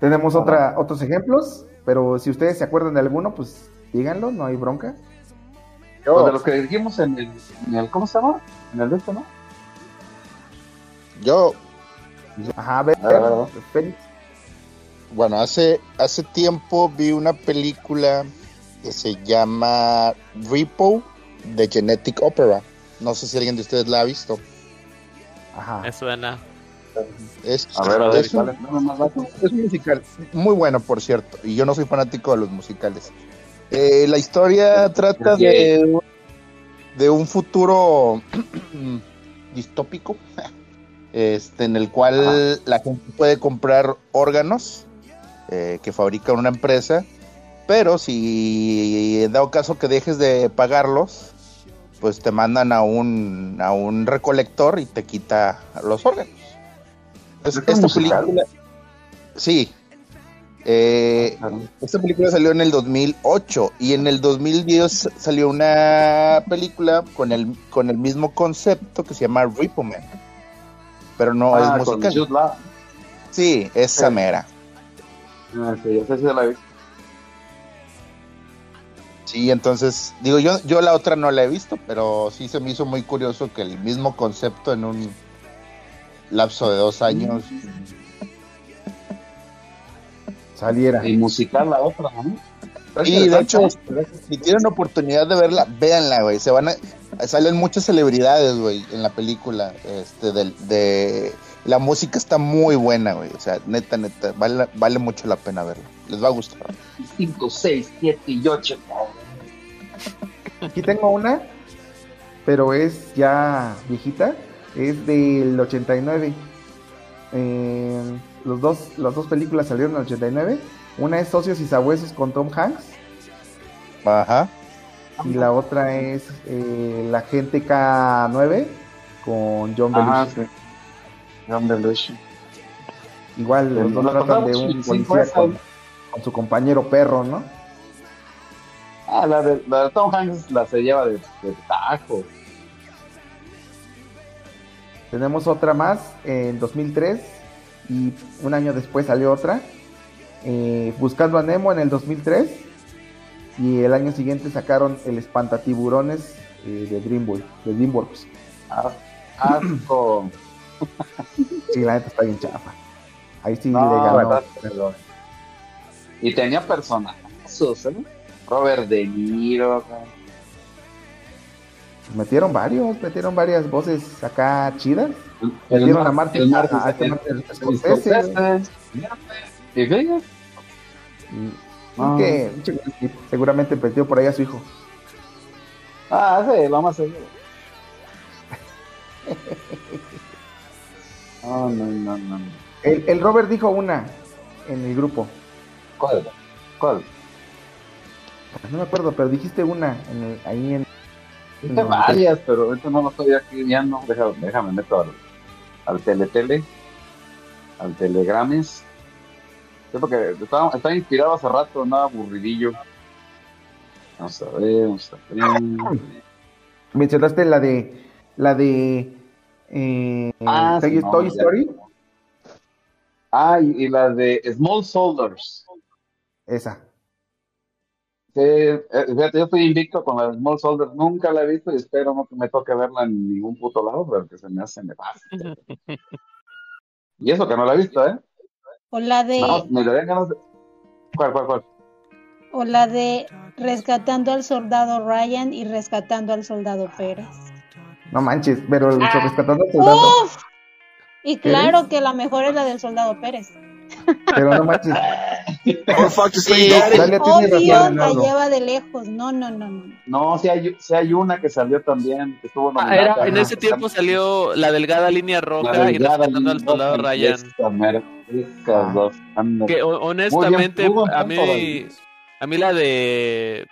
Tenemos otra, otros ejemplos, pero si ustedes se acuerdan de alguno, pues díganlo, no hay bronca. Pues de los que dijimos en el, en el- ¿cómo se llama? En el de esto, ¿no? Yo, Ajá, a ver, A ver, a ver. Félix. bueno, hace, hace tiempo vi una película que se llama Repo de Genetic Opera. No sé si alguien de ustedes la ha visto. Ajá. Me suena. Es, A ver, a ver, es es un musical muy bueno, por cierto, y yo no soy fanático de los musicales. Eh, la historia trata de, de un futuro distópico, este, en el cual la gente puede comprar órganos eh, que fabrica una empresa, pero si dado caso que dejes de pagarlos, pues te mandan a un, a un recolector y te quita los órganos. Es- ¿Es un esta musical? película, sí. Eh, esta película salió en el 2008 y en el 2010 salió una película con el, con el mismo concepto que se llama Repo Man. Pero no Ah, es con musical. Sí, mera. Ah, sí, esa sí la vi. Sí, entonces, digo, yo, yo la otra no la he visto, pero sí se me hizo muy curioso que el mismo concepto en un lapso de dos años. Saliera. Y musical la otra, ¿no? Y de hecho, si tienen oportunidad de verla, véanla, güey. Se van a, salen muchas celebridades, güey, en la película. Este, del- de, la música está muy buena, güey. O sea, neta, neta, vale, vale mucho la pena verla. Les va a gustar. 5, 6, 7 y 8. Aquí tengo una, pero es ya viejita. Es del 89. Eh, los dos, las dos películas salieron en el 89. Una es Socios y Sabuesos con Tom Hanks. Ajá. Y la otra es eh, La Gente K9 con John Ajá, Belushi. sí. John Belushi. Igual los dos La tratan de un policía con, con su compañero perro, ¿no? Ah, la de, la de Tom Hanks la se lleva de, de tajo. Tenemos otra más en 2003 y un año después salió otra. eh, Buscando a Nemo en el 2003 y el año siguiente sacaron el Espantatiburones eh, de DreamWorks. De DreamWorks. Ah, Asco. Sí, la neta está bien chafa. Ahí sí No, le ganó. Y tenía personazos, ¿eh? Robert De Niro. Metieron varios, metieron varias voces acá chidas. El Metieron a Martin, Martin- a- a este Martin Scorsese. ¿Y que Will Smith seguramente perdió por ahí a su hijo. Ah, sí, lo más seguro. No, no, no. El, el Robert dijo una en el grupo. ¿Cuál? ¿Cuál? No me acuerdo, pero dijiste una en el- ahí en. En- varias, pero no lo estoy aquí viendo. Déjame, déjame meto al teletele, al telegrames. Sí, porque estaba, estaba inspirado hace rato, andaba aburridillo. Vamos a ver, vamos a ver. Mencionaste la de. La de. Eh, Ah, Toy, sí, no, Toy ya. Story. Ah, y, y la de Small Soldiers. Esa. Sí, eh, fíjate, yo estoy invicto con la de Small Soldiers. Nunca la he visto y espero no que me toque verla en ningún puto lado, porque se me hace nefasto. Y eso que no la he visto, ¿eh? O la de, No, me darían ganas de... ¿Cuál, cuál, cuál? o la de rescatando al soldado Ryan y rescatando al soldado Pérez. No manches, pero el rescatando al soldado. ¡Uf! Y claro que la mejor es la del soldado Pérez. Pero no manches. Sí, Dalia tiene razón, Obvio, la Leonardo. lleva de lejos. No, no, no, no. No, sí hay, sí hay una que salió también, que estuvo Ah, era- en ese tiempo salió la delgada línea roja La y delgada rescatando al línea soldado roja, Ryan. anda. Que bien, honestamente, buen a mí, a mí la de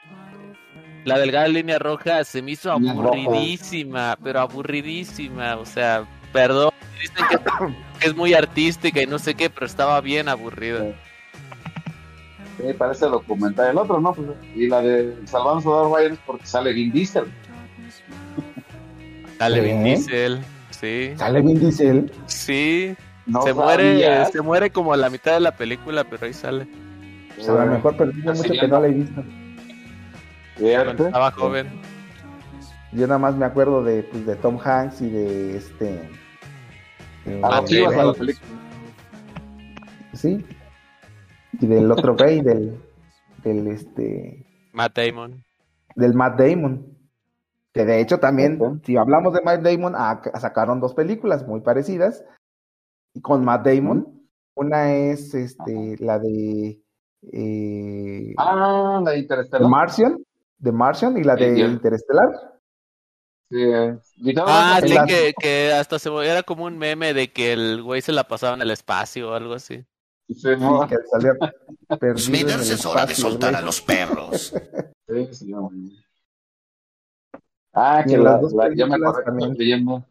la delgada línea roja se me hizo aburridísima, pero aburridísima. O sea, perdón, dicen que, que es muy artística y no sé qué, pero estaba bien aburrida. Sí, parece documental. El otro, ¿no? Pues, y la de Salvando a Soldado Ryan es porque sale Vin Diesel. Sale Vin ¿Eh? Diesel, sí. Sale Vin Diesel. Sí. No se muere, se muere como a la mitad de la película, pero ahí sale. Pues a lo mejor, Así mucho que no la he visto. Cuando estaba joven. Yo nada más me acuerdo de, pues, de Tom Hanks y de este. eh, A las chivas, a la película. Sí. Y del otro güey, del, del este. Matt Damon. Del Matt Damon. Que de hecho también, si hablamos de Matt Damon, ah, sacaron dos películas muy parecidas. Y con Matt Damon. Una es este, la de. Eh, Ah, la de Interestelar. The Martian. The Martian y la de Sí, Interestelar. Eh. Ah, sí, las- que, que hasta se era como un meme de que el güey se la pasaba en el espacio o algo así. Sí, Sí, que salía perdido en el es hora de espacio, soltar güey. a los perros. Sí, sí, no. Ah, que en la, las dos la- ya me también. leyendo.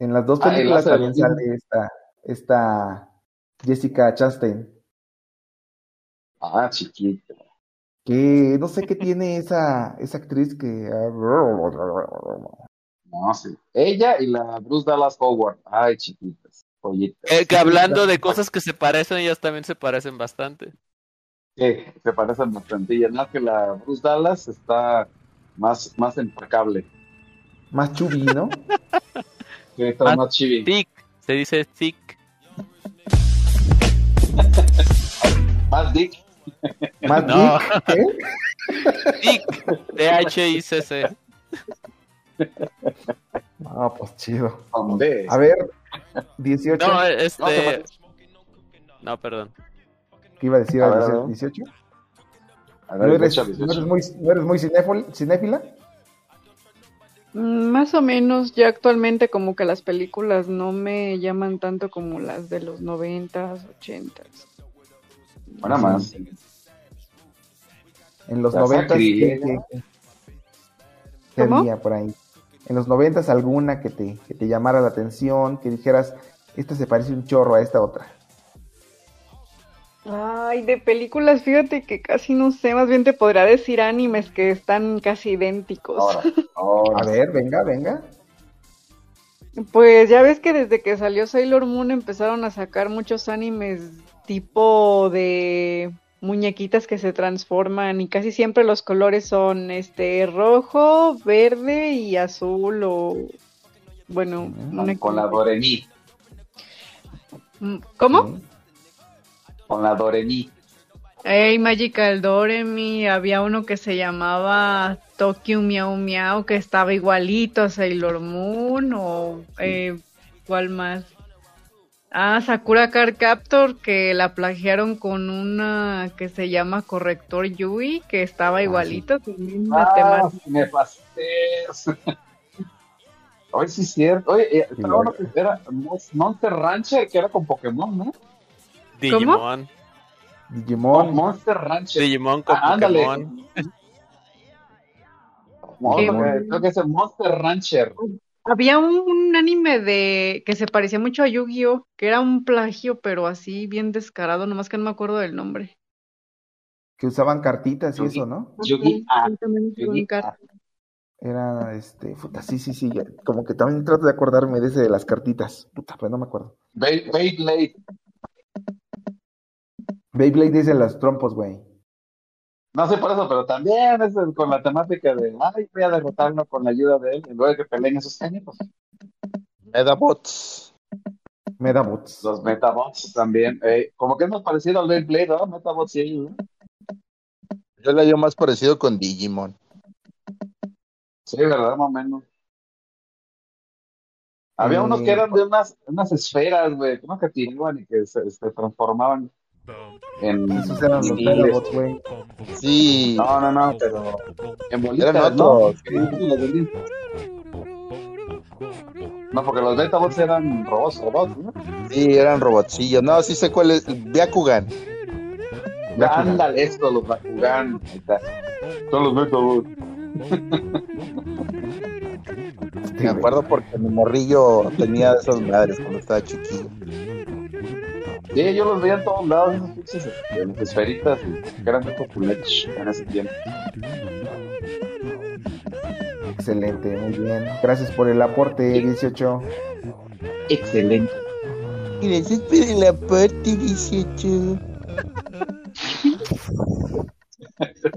En las dos Ah, películas Lázaro también sale esta, esta Jessica Chastain. Ah, chiquita. Que no sé qué tiene esa, esa actriz que. No, sí. Ella y la Bruce Dallas Howard. Ay, chiquitas. Pollitas. Eh, que hablando de cosas que se parecen, ellas también se parecen bastante. Sí, se parecen bastante. Y más que la Bruce Dallas está más, más empacable. Más chubby, ¿no? Sí, está Más más. Thick, se dice thick. Más dick. Más No. dick, ¿qué? Thick, T-H-I-C-C. Ah, pues chido. Hombre. A ver, 18. No, No, este. No, perdón. ¿Qué iba a decir A ver, a decir ver. 18? A ¿No ver, eres, fecha no 18. eres muy, no eres muy cinéfila? Mm, Más o menos, ya actualmente como que las películas no me llaman tanto como las de los noventas, ochentas. Una más. En los La 90 sacrilega. ¿qué, qué- qué ¿Cómo? había por ahí? En los 90 alguna que te, que te llamara la atención, que dijeras, esta se parece un chorro a esta otra. Ay, de películas, fíjate que casi no sé, más bien te podría decir animes que están casi idénticos. Ahora, ahora. A ver, venga, venga. Pues ya ves que desde que salió Sailor Moon empezaron a sacar muchos animes tipo de muñequitas que se transforman y casi siempre los colores son este rojo, verde y azul o bueno, una- Con, con la Doremi. Mm, ¿Cómo? Con la Doremi. Hey, Magical Doremi, había uno que se llamaba Tokyo Miau Miau que estaba igualito a Sailor Moon o eh, ¿cuál más? Ah, Sakura Card Captor que la plagiaron con una que se llama Corrector Yui que estaba igualito, también la Ah, me pasé. Oye, sí es cierto. Oye, eh, estaba uno que era Mon- Monster Rancher, que era con Pokémon, ¿no? Digimon. Digimon. Monster Rancher. Digimon con Ah, ándale. Pokémon. Monster- ¿Qué? creo que es el Monster Rancher. Había un, un anime de que se parecía mucho a Yu-Gi-Oh, que era un plagio, pero así bien descarado, nomás que no me acuerdo del nombre. que usaban cartitas y eso, ¿no? Yugi Ah, También jugó en cartas. Era, este, puta, sí, sí, sí, ya- como que también trato de acordarme de ese de las cartitas, puta, pero no me acuerdo. Beyblade. Beyblade dice los trompos, güey. No sé por eso, pero también es el- con la temática de, ay, voy a derrotarlo con la ayuda de él, en lugar de que peleen esos técnicos. Medabots. Medabots. Los Metabots también. eh, como que es más parecido al Beyblade, ¿no? Metabots y ellos, ¿no? Yo le hallo más parecido con Digimon. Sí, ¿verdad? Más o menos. Había unos que eran de unas, unas esferas, güey, unos que tiraban y que se, se transformaban en Esos eran los misiles. Medabots, güey. Sí. No, no, no, pero en bolitas, Eran ¿no? otros. No, porque los Metabots eran robots, robots, ¿no? Sí, eran robotcillos. No, sí sé cuál es. Byakugan. Ándale, esto, los Bakugan. Son los Metabots. Me acuerdo porque mi morrillo tenía de esas madres cuando estaba chiquillo. Sí, yo los veía en todos lados, esos pinches las esferitas, y que eran muy populares en ese tiempo. Excelente, muy bien. Gracias por el aporte, 18. Excelente. Gracias por el aporte, 18.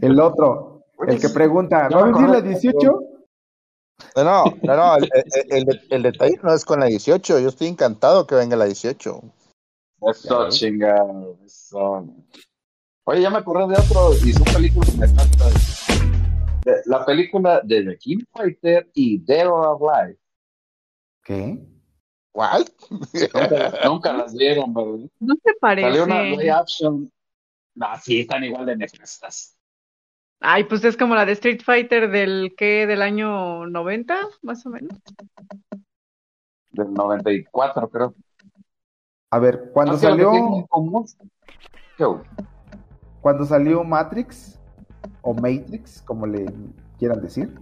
El otro, el que pregunta, ¿va a venir la 18? No, no, no, no, el, el- el- el detalle no es con la 18. Yo estoy encantado que venga la 18. Eso, chingado, eso. Oye, ya me acordé de otro, y son películas que me encantan. De- La película de The King Fighter y Dead or Alive. ¿Qué? ¿Cuál? Nunca, nunca las vieron, ¿verdad? No se Salió una parece. live action. No, sí, están igual de nefastas. Ay, pues es como la de Street Fighter del que del año 90, más o menos. Del 94, creo. A ver, cuando salió, cuando salió Matrix, o Matrix, como le quieran decir,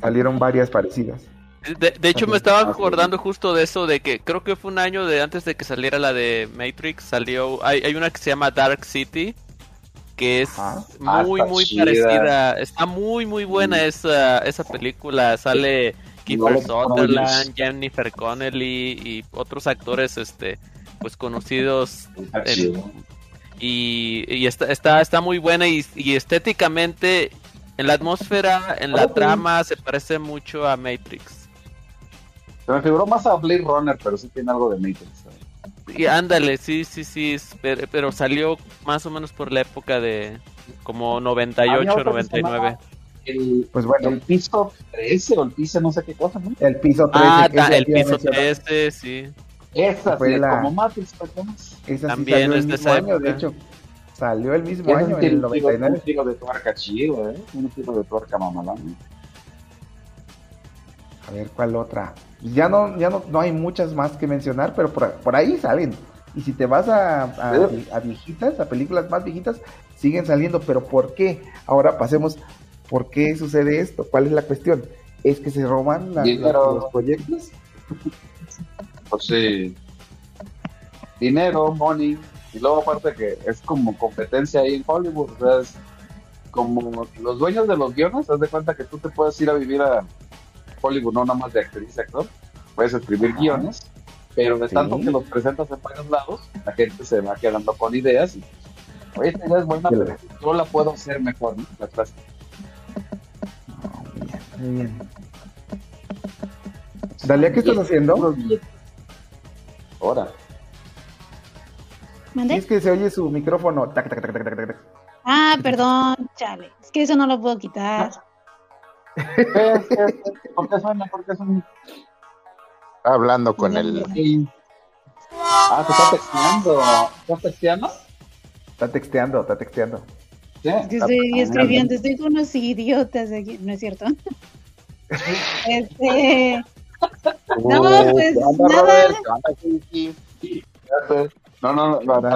salieron varias parecidas. De, de hecho, me estaba acordando justo de eso, de que creo que fue un año de antes de que saliera la de Matrix, salió, hay, hay una que se llama Dark City, que es Ah, muy, muy chida. parecida, está muy, muy buena esa, esa película, sale Kiefer No Sutherland. Jennifer Connelly y otros actores, este, pues conocidos en- y, y está, está, está muy buena y, y estéticamente en la atmósfera, en la trama se parece mucho a Matrix. Se me figuró más a Blade Runner, pero sí tiene algo de Matrix. Y ándale, sí, sí, sí, pero, pero salió más o menos por la época de como Había 98, otro que se 99. El, Pues bueno. el piso 13 o el piso no sé qué cosa, ¿no? El piso 13. Ah, ta- el piso mencionar. 13, sí. Esa Fue sí, la- como Matrix, ¿verdad? Esa sí También salió el es de mismo esa año, de hecho. Salió el mismo Es año, un en el tiro, un 99. tiro de tuerca chido, ¿eh? Un tiro de tuerca mamalón. A ver, ¿cuál otra? Ya no, ya no, no hay muchas más que mencionar, pero por, por ahí salen. Y si te vas a, a, a viejitas, a películas más viejitas, siguen saliendo. Pero ¿por qué? Ahora pasemos, ¿por qué sucede esto? ¿Cuál es la cuestión? ¿Es que se roban la- Dinero. los proyectos? Pues sí. Dinero, money. Y luego aparte que es como competencia ahí en Hollywood. O sea, es como los dueños de los guiones, haz de cuenta que tú te puedes ir a vivir a Hollywood, no nada más de actriz y actor. Puedes escribir Ajá. guiones, pero de Sí. tanto que los presentas en varios lados, la gente se va quedando con ideas. Y, Oye, esta idea es buena, pero yo la puedo hacer mejor, ¿no? La. Muy bien. Dalia, ¿qué estás haciendo? Ahora. ¿Mande? Es que se oye su micrófono. Tac, tac, tac, tac, tac, tac. Ah, perdón, chale. Es que eso no lo puedo quitar. ¿Por qué suena? ¿Por qué suena? Hablando con el. Ah, te está texteando. ¿Estás texteando? Está texteando, está texteando. Que estoy escribiendo, estoy con unos idiotas aquí, ¿no es cierto? Este. No, pues ¿qué onda, nada. No, no, no. No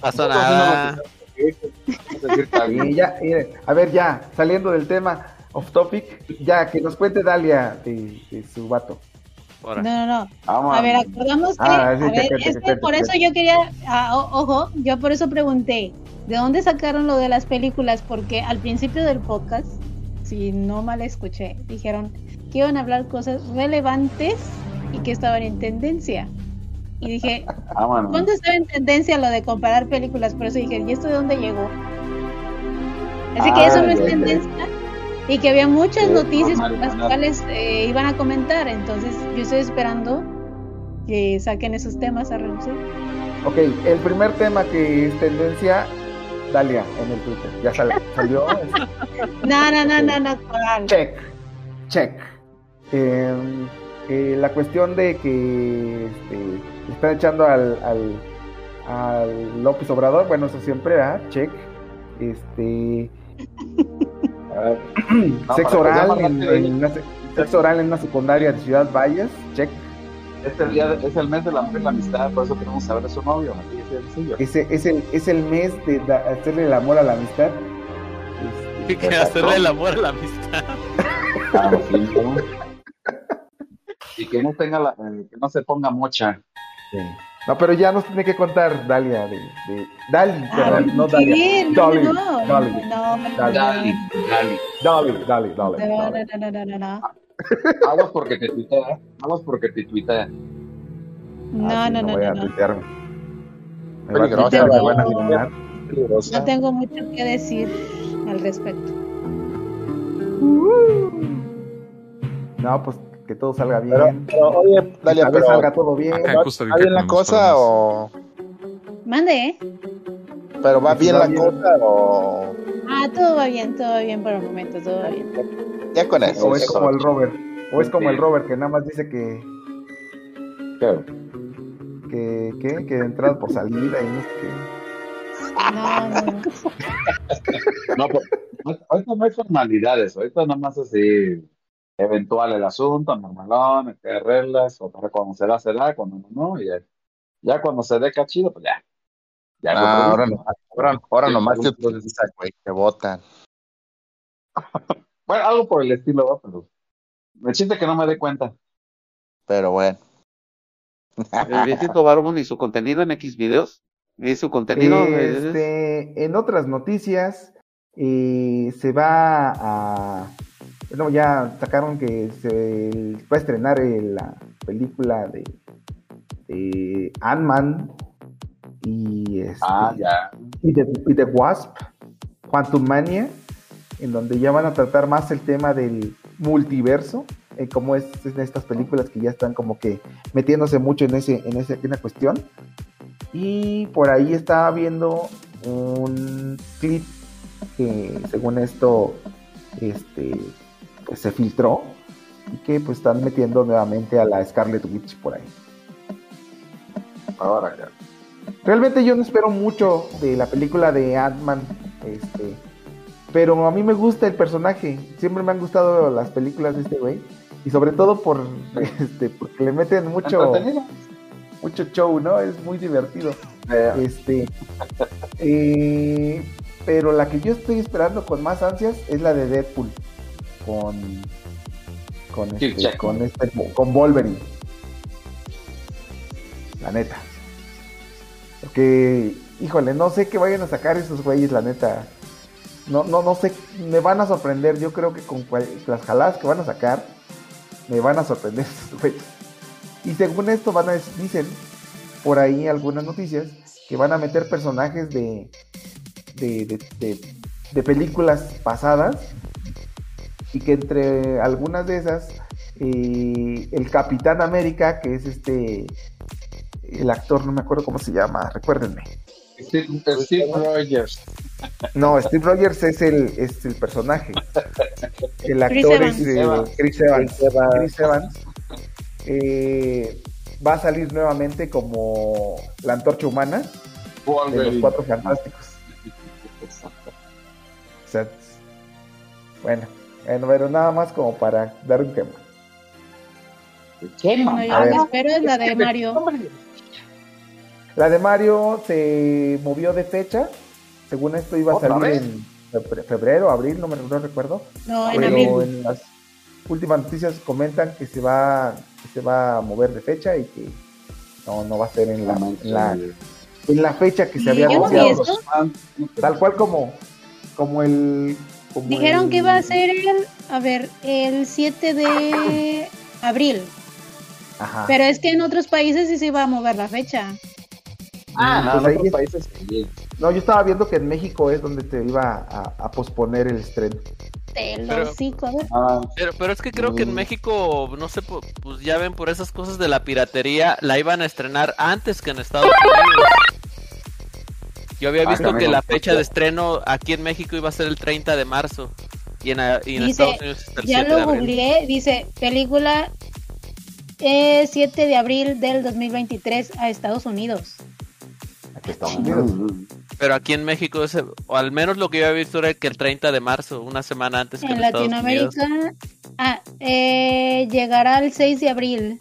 Nosotros nada. ya, a ver, ya, saliendo del tema off topic, ya que nos cuente Dalia de, de su vato. No, no, no. Vamos. A ver, acordamos que, Ah, a ver, es que por eso yo quería, ah, o- ojo, yo por eso pregunté, ¿de dónde sacaron lo de las películas? Porque al principio del podcast, si no mal escuché, dijeron que iban a hablar cosas relevantes y que estaban en tendencia. Y dije, Vámonos. ¿cuándo estaba en tendencia lo de comparar películas? Por eso dije, ¿y esto de dónde llegó? Así que Ah, eso no es tendencia y que había muchas noticias por las cuales eh, iban a comentar. Entonces yo estoy esperando que saquen esos temas a relucir. Ok, el primer tema que es tendencia, Dalia, en el Twitter. Ya sal- salió. No, no, no, no, no, check, check. Eh, eh, la cuestión de que este, están echando al, al, al López Obrador, bueno, eso siempre, ¿ah? Check. Este. No, sexo para que oral ya en, mandaste- en una, se- sexo oral en una secundaria de Ciudad Valles, check. Es el, día de- es el mes de la mujer y la amistad, por eso queremos saber de su novio. Así es es el, es el mes de da- hacerle el amor a la amistad. Y que hacerle el amor a la amistad. Ah, sí, ¿no? Y que no tenga la, eh, que no se ponga mocha. No, pero ya nos tiene que contar Dalia de, de Dali, perdón, no. Dalia. No, Dali, no, Dali, no, no, Dali, Dali, Dali. Dali, Dali, Dali, No, no, Dali. no, no, no, no, no. Aguas porque te tuitea. Aguas porque te tuitea. No, Ah, sí, no, no, voy no, a no. tuitearme. Me va a a buena eliminar. No tengo mucho que decir al respecto. No, pues que todo salga bien. Pero, pero, oye, Tal vez pero salga todo bien. ¿va, bien la cosa o...? Mande, ¿eh? ¿Pero va bien la bien. cosa o...? Ah, todo va bien, todo va bien por el momento, todo va bien. Ya con eso. O es como el Robert. O es como el. Robert que nada más dice que, ¿Qué? que, que, que entrada por salida y no sé qué. No, no, no. No, pues, ahorita no hay formalidades. Ahorita nada más así, eventual el asunto, normalón, hay que reglas, o para cuando se da, se da, cuando no, no. Y ya, ya cuando se dé cachido, pues ya. Ya es Ah, otro ahora, gusto. no, ahora, ahora Sí, nomás te utilizan, güey, te botan. Bueno, algo por el estilo, ¿va? pero me chiste que no me dé cuenta. Pero bueno. El viejito Barbón y su contenido en X videos. Y su contenido. eh, Este, en otras noticias, eh, se va a. Bueno, ya sacaron que se va a estrenar la película de, de Ant-Man y, este, Ah, ya. y, de, y de Wasp, Quantum Mania, en donde ya van a tratar más el tema del multiverso, eh, como es en estas películas que ya están como que metiéndose mucho en ese, en ese, en esa cuestión. Y por ahí estaba viendo un clip que según esto este pues se filtró y que pues están metiendo nuevamente a la Scarlet Witch por ahí. Ahora ya. Realmente yo no espero mucho de la película de Ant-Man, este, pero a mí me gusta el personaje. Siempre me han gustado las películas de este güey y sobre todo por este porque le meten mucho mucho show, ¿no? Es muy divertido. Eh, Este, eh, pero la que yo estoy esperando con más ansias es la de Deadpool con con este, con este con Wolverine. La neta. Porque, híjole, no sé qué vayan a sacar esos güeyes, la neta. No, no, no sé, me van a sorprender. Yo creo que con cual- las jaladas que van a sacar, me van a sorprender esos güeyes. Y según esto van a dicen por ahí algunas noticias que van a meter personajes de de, de, de- de películas pasadas y que entre algunas de esas eh, el Capitán América que es este el actor no me acuerdo cómo se llama recuérdenme Steve, Steve Rogers. no Steve Rogers es el es el personaje el actor es eh, Evans. Chris Evans Chris Evans. Chris Evans eh, va a salir nuevamente como la antorcha humana de los cuatro fantásticos. O sea, bueno, bueno, pero nada más como para dar un tema. ¿Qué Bueno, yo espero es la de Mario. La de Mario se movió de fecha. Según esto iba a ¿Otra salir vez? en febre- febrero, abril, no me no recuerdo. No, en Pero abril. en las, últimas noticias comentan que se va, que se va a mover de fecha y que no, no va a ser en la, en la, en la fecha que se había anunciado. Tal cual como, como el. Como Dijeron el- que iba a ser el, a ver, el 7 de abril. Ajá. Pero es que en otros países sí se iba a mover la fecha. Ah, no, pues en ahí otros es- países. No, yo estaba viendo que en México es donde te iba a, a posponer el estreno. Pero- hocico, a ver. Pero, pero es que creo que en México, no sé, pu- pues ya ven por esas cosas de la piratería, la iban a estrenar antes que en Estados Unidos. Yo había visto que la fecha de estreno aquí en México iba a ser el 30 de marzo y en, y en Dice, Estados Unidos está el ya 7 de lo abril. googleé, dice película eh, 7 de abril del 2023 a Estados Unidos. Aquí Estados Unidos. Pero aquí en México, es, o al menos lo que yo había visto era que el 30 de marzo, una semana antes que en, En Estados Unidos. Latinoamérica ah, eh, llegará el 6 de abril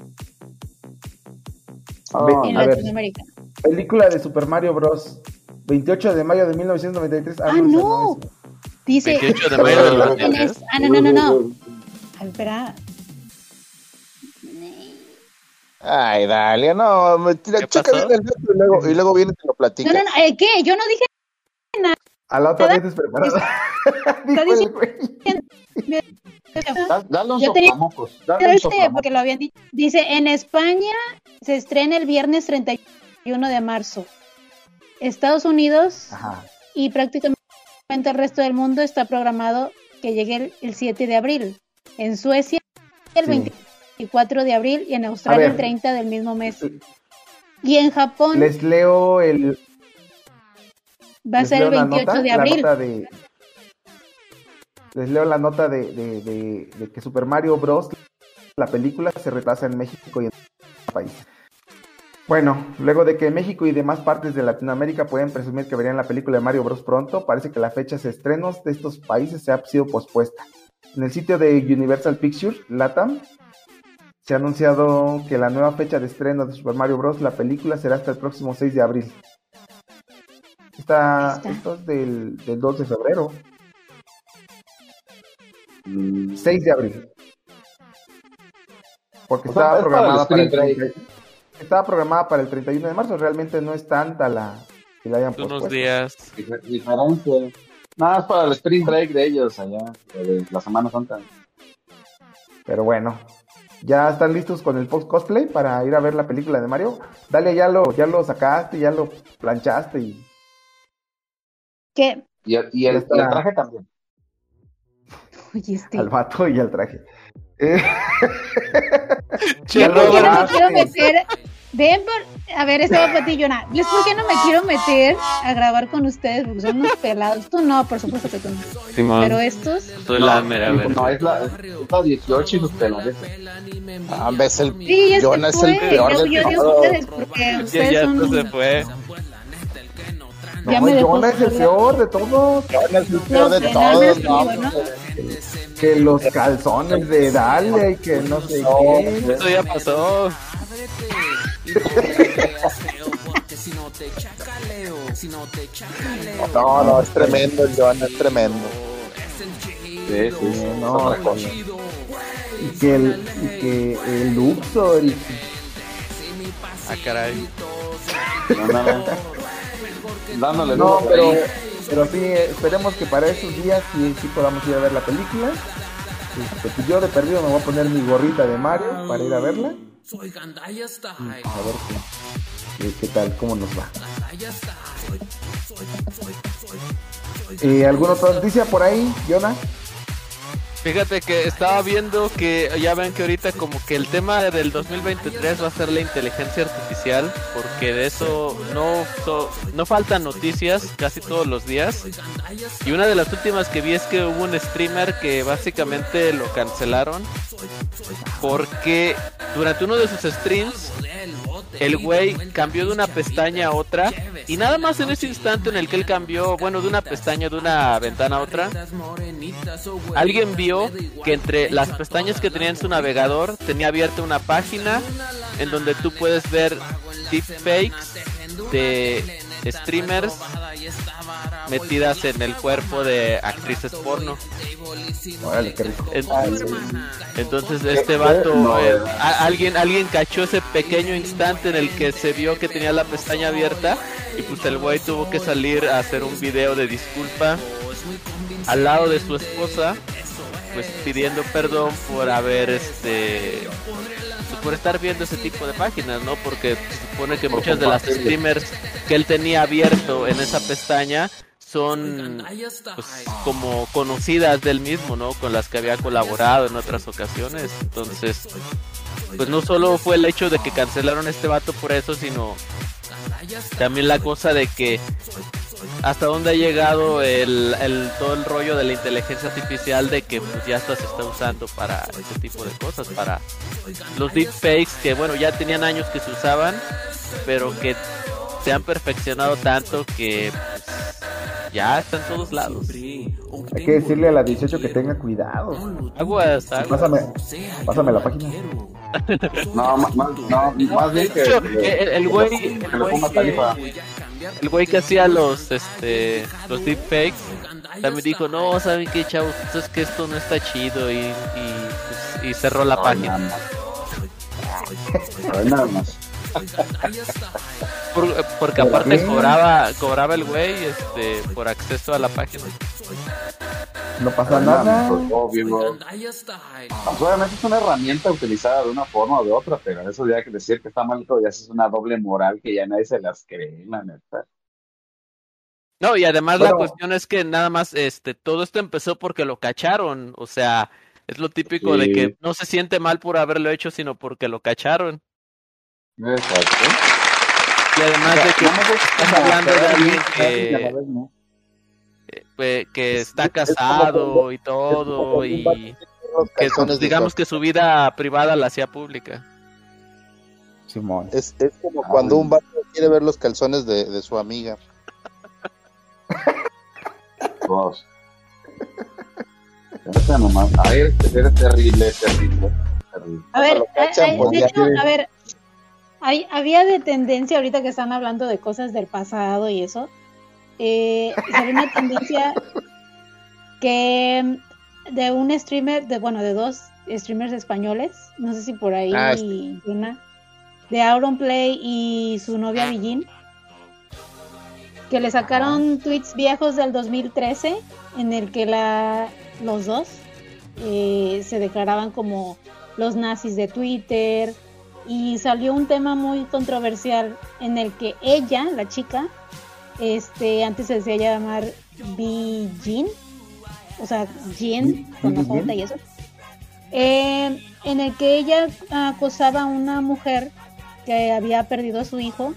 Ve- en a ver, Latinoamérica. película de Super Mario Bros. 28 de mayo de 1993. Ah, no. Dice 28 de mayo del en 93. es- Ah, no, no, no, no. Ay, espera. Ay, Dalia, no, me tira, ¿Qué checa bien el dato y luego, y luego viene y te lo No, platica. no, no, eh, ¿qué? Yo no dije nada. A la otra vez despreparada. Está diciendo- Dale un Yo tenía- soplamocos. Dale un Este, soplamocos. porque lo habían dicho. Dice, en España se estrena el viernes 31 de marzo. Estados Unidos Ajá. y prácticamente el resto del mundo está programado que llegue el, el 7 de abril. En Suecia el Sí. 24 de abril y en Australia el 30 del mismo mes. Y en Japón Les leo el. va a ser el la 28 nota, de la abril. nota de- les leo la nota de, de- de- de que Super Mario Bros. La película se retrasa en México y en otros países. Bueno, luego de que México y demás partes de Latinoamérica pueden presumir que verían la película de Mario Bros. pronto, parece que la fecha de estrenos de estos países se ha sido pospuesta. En el sitio de Universal Pictures, LATAM, se ha anunciado que la nueva fecha de estreno de Super Mario Bros. la película será hasta el próximo 6 de abril. Está, esto es del, del 2 de febrero. 6 de abril. Porque O sea, estaba es para el programada para el, spring break. 30 estaba programada para el 31 de marzo. Realmente no es tanta la que la hayan Unos días. Difer- Diferencia. Nada más para el spring break de ellos allá, de la Semana Santa. Pero bueno, ya están listos con el post cosplay para ir a ver la película de Mario. Dale, ya lo, ya lo sacaste, ya lo planchaste y ¿Qué? Y el, y el, traje también. Oye, este. al vato y al traje. Eh, Yo no me quiero meter. Ven por. A ver, este va para ti, Jonah. ¿Ves por qué no me quiero meter a grabar con ustedes? Porque son unos pelados. Tú no, por supuesto que tú no. Simón. Pero estos. Soy la mera No, no, es la, es la 18 y los pelones. Ah, ves el Sí, ya Jonas se es el peor yo, de yo digo todos. ustedes porque Ya, ustedes ya son. esto se fue. Ya No, me dejó Jonah es el peor de todos. Jonas es el No, peor de todos, no. ¿no? Que los calzones de Dalia y que no sé qué. Eso ya pasó. No, no, es tremendo el Jonas, es tremendo. Sí, sí, no. Y que el, y que el Luxor y Ah, caray. No, no, no. Dándole No, pero, pero sí, esperemos que para esos días sí, sí podamos ir a ver la película. Este, pues yo de perdido me voy a poner mi gorrita de Mario para ir a verla. Y a ver qué, tal, cómo nos va. Eh, ¿Alguna otra noticia por ahí, Jonah? Fíjate que estaba viendo que ya ven que ahorita como que el tema del 2023 va a ser la inteligencia artificial, porque de eso no, no faltan noticias casi todos los días. Y una de las últimas que vi es que hubo un streamer que básicamente lo cancelaron porque durante uno de sus streams el güey cambió de una pestaña a otra y nada más en ese instante en el que él cambió, bueno, de una pestaña de una ventana a otra, alguien vio que entre las pestañas que tenía en su navegador tenía abierta una página en donde tú puedes ver deepfakes de streamers metidas en el cuerpo de actrices porno. Órale, qué rico. Entonces, entonces este vato, No, eh, eh. a- alguien, alguien cachó ese pequeño instante en el que se vio que tenía la pestaña abierta y pues el güey tuvo que salir a hacer un video de disculpa al lado de su esposa, pues pidiendo perdón por haber este pues, por estar viendo ese tipo de páginas, ¿no? Porque se supone que muchas de las streamers que él tenía abierto en esa pestaña son pues, como conocidas del mismo, ¿no? Con las que había colaborado en otras ocasiones. Entonces, pues no solo fue el hecho de que cancelaron a este vato por eso, sino también la cosa de que hasta dónde ha llegado el, el- todo el rollo de la inteligencia artificial de que pues ya hasta se está usando para ese tipo de cosas, para los deepfakes que bueno ya tenían años que se usaban, pero que se han perfeccionado tanto que pues, ya está en todos lados. Hay que decirle a la 18 que tenga cuidado. Aguas, aguas. Pásame, pásame la página. No, más, más, no, más bien que, el, el güey, que el güey que- el güey que hacía los este los deepfakes también dijo no saben qué chavos es que esto no está chido y y, pues, y cerró la página A ver, nada más. Por- porque aparte cobraba cobraba el güey este por acceso a la página. No pasa nada. pues, obvio. Pues, obviamente es una herramienta utilizada de una forma o de otra, pero eso ya que decir que está mal, ya es una doble moral que ya nadie se las cree, la neta. no y además la cuestión es que nada más este todo esto empezó porque lo cacharon o sea es lo típico de que no se siente mal por haberlo hecho sino porque lo cacharon Exacto. y además de que estás hablando de alguien que que está casado y todo y que digamos que su vida privada la hacía pública. Simón. Es, es como cuando un vato quiere ver los calzones de, de su amiga. Fíjate nomás. Ay, eres, eres terrible, terrible, terrible. A ver, eh, eh, pues, de hecho, a ver, hay, había de tendencia ahorita que están hablando de cosas del pasado y eso. Eh, salió una tendencia que mm, de un streamer, de bueno, de dos streamers españoles, no sé si por ahí Ah, sí. una, de Auronplay y su novia Villín, que le sacaron tweets viejos del 2013 en el que la, los dos eh, se declaraban como los nazis de Twitter y salió un tema muy controversial en el que ella, la chica, este, antes se decía llamar Jean, o sea, Jean con la J y eso, eh, en el que ella acosaba a una mujer que había perdido a su hijo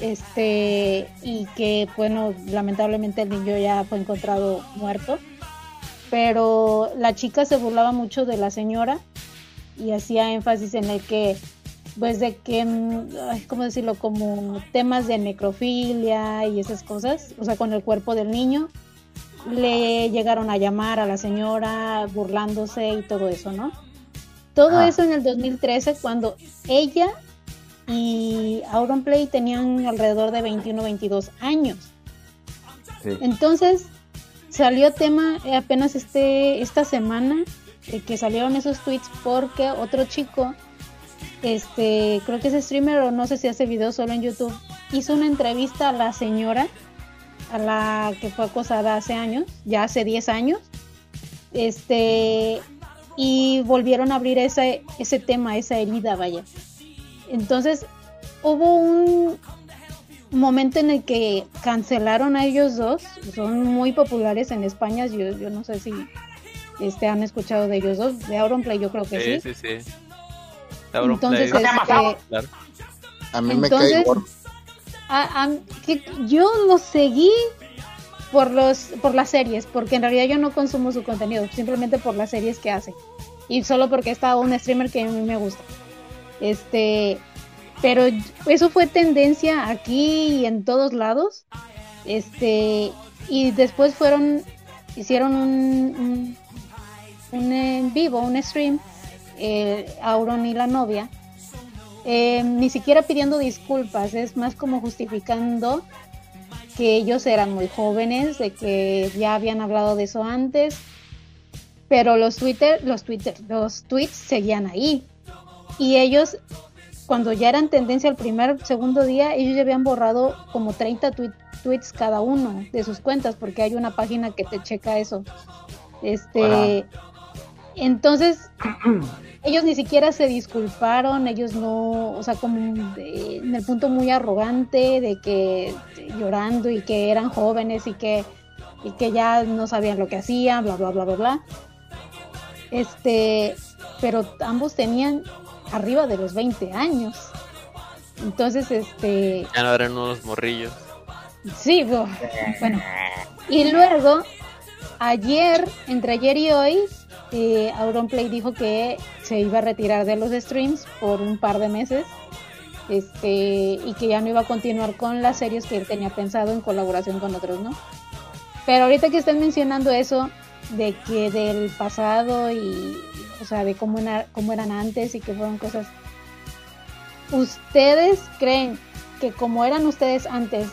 este y que bueno lamentablemente el niño ya fue encontrado muerto. Pero la chica se burlaba mucho de la señora y hacía énfasis en el que pues de que mm, cómo decirlo como temas de necrofilia y esas cosas. O sea con el cuerpo del niño le llegaron a llamar a la señora burlándose y todo eso no todo eso en el 2013 cuando ella y Auronplay tenían alrededor de 21 22 años. Entonces salió tema apenas este esta semana eh, que salieron esos tweets porque otro chico este creo que es streamer o no sé si hace videos solo en YouTube hizo una entrevista a la señora a la que fue acosada hace años ya hace 10 años este y volvieron a abrir ese ese tema esa herida vaya. Entonces hubo un momento en el que cancelaron a ellos dos, son muy populares en España, yo, yo no sé si este, han escuchado de ellos dos, de Auronplay yo creo que sí. Sí, sí, sí. Auron Entonces, Play. este, Claro. A mí Entonces- me cae gordo. a- a- que yo lo seguí por los por las series, porque en realidad yo no consumo su contenido, simplemente por las series que hace. Y solo porque está un streamer que a mí me gusta. Este, pero eso fue tendencia aquí y en todos lados. Este, y después fueron hicieron un, un, un en vivo, un stream, eh, Auron y la novia, eh, ni siquiera pidiendo disculpas, es más como justificando que ellos eran muy jóvenes, de que ya habían hablado de eso antes, pero los Twitter, los Twitter, los tweets seguían ahí. Y ellos, cuando ya eran tendencia el primer, segundo día, ellos ya habían borrado como 30 tweet- tweets cada uno de sus cuentas, porque hay una página que te checa eso. Este, entonces, ellos ni siquiera se disculparon, ellos no, o sea, como de- en el punto muy arrogante de que llorando y que eran jóvenes y que, y que ya no sabían lo que hacían, bla, bla, bla, bla, bla. Este, pero ambos tenían arriba de los 20 años. Entonces, este, Ya no eran unos morrillos. Sí, bu- bueno. Y luego, ayer, entre ayer y hoy, eh, Auronplay dijo que se iba a retirar de los streams por un par de meses. Este, y que ya no iba a continuar con las series que él tenía pensado en colaboración con otros, ¿no? Pero ahorita que están mencionando eso, de que del pasado y, o sea, de cómo, era- cómo eran antes y que fueron cosas. ¿Ustedes creen que como eran ustedes antes,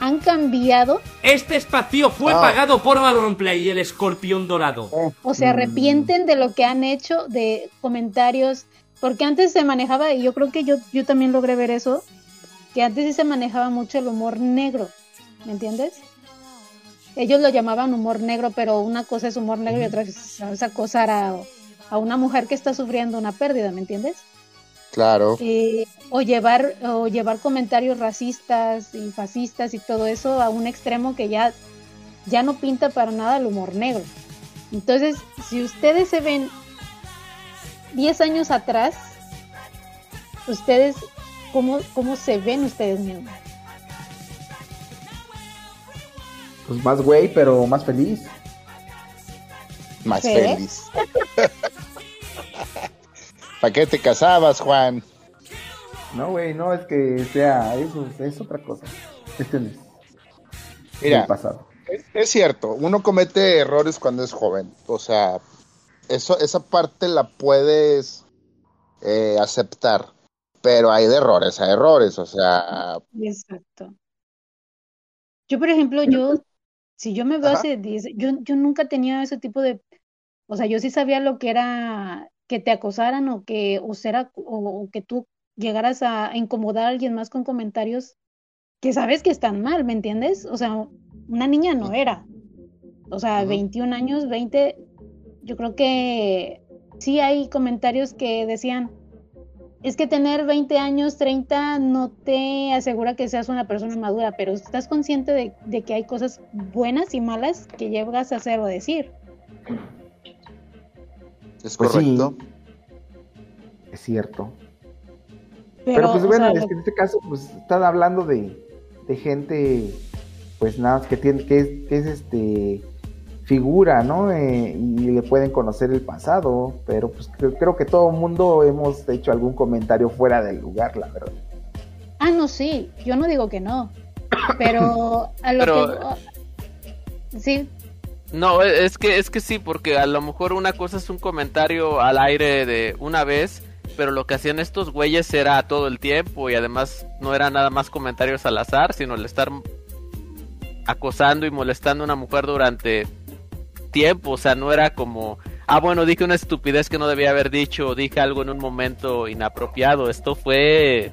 han cambiado Este espacio fue Ah. pagado por Auronplay y el escorpión dorado. o se arrepienten de lo que han hecho, de comentarios? Porque antes se manejaba, y yo creo que yo, yo también logré ver eso, que antes sí se manejaba mucho el humor negro, ¿me entiendes? Ellos lo llamaban humor negro, pero una cosa es humor negro y otra es esa cosa era a una mujer que está sufriendo una pérdida, ¿me entiendes? Claro. Eh, o llevar o llevar comentarios racistas y fascistas y todo eso a un extremo que ya ya no pinta para nada el humor negro. Entonces, si ustedes se ven 10 años atrás, ustedes cómo cómo se ven ustedes mismos? Pues más güey, pero más feliz. Más feliz. ¿Para qué te casabas, Juan? No, güey, no es que sea eso, es otra cosa. Este es Mira, el pasado. Es, es cierto, uno comete errores cuando es joven. O sea, eso, esa parte la puedes eh, aceptar. Pero hay de errores a errores. O sea, Exacto. Yo, por ejemplo, yo, si yo me veo Ajá. hace 10, yo, yo nunca tenía ese tipo de, o sea, yo sí sabía lo que era que te acosaran o que, o, será, o, o que tú llegaras a incomodar a alguien más con comentarios que sabes que están mal, ¿me entiendes? O sea, una niña no era. O sea, 21 años, 20, yo creo que sí hay comentarios que decían, es que tener 20 años, 30 no te asegura que seas una persona madura, pero estás consciente de, de que hay cosas buenas y malas que llegas a hacer o decir. Es Pues sí, correcto. es cierto. Pero, Pero, pues bueno, sea, es que en este caso, pues están hablando de, de gente, pues nada, más que tiene, que es, que es este figura, ¿no? Eh, y le pueden conocer el pasado, pero pues creo, creo que todo el mundo hemos hecho algún comentario fuera del lugar, la verdad. Ah, no, sí, yo no digo que no, pero a lo Pero- que... Sí, No, e- es que es que sí, porque a lo mejor una cosa es un comentario al aire de una vez, pero lo que hacían estos güeyes era todo el tiempo y además no era nada más comentarios al azar, sino el estar acosando y molestando a una mujer durante tiempo, o sea, no era como, ah, bueno, dije una estupidez que no debía haber dicho, dije algo en un momento inapropiado, esto fue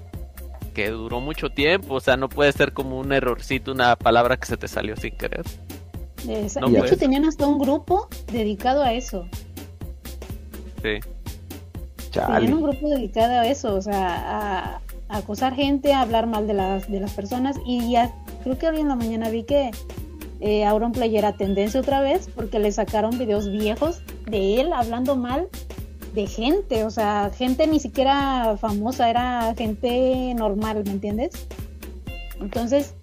que duró mucho tiempo, o sea, no puede ser como un errorcito, una palabra que se te salió sin querer. Esa- No, de pues. hecho tenían hasta un grupo dedicado a eso. Sí. Tenían un grupo dedicado a eso, o sea, a, a acosar gente, a hablar mal de las, de las personas. Y ya creo que hoy en la mañana vi que eh, Auronplay era tendencia otra vez porque le sacaron videos viejos de él hablando mal de gente, o sea, gente ni siquiera famosa, era gente normal, ¿me entiendes? Entonces,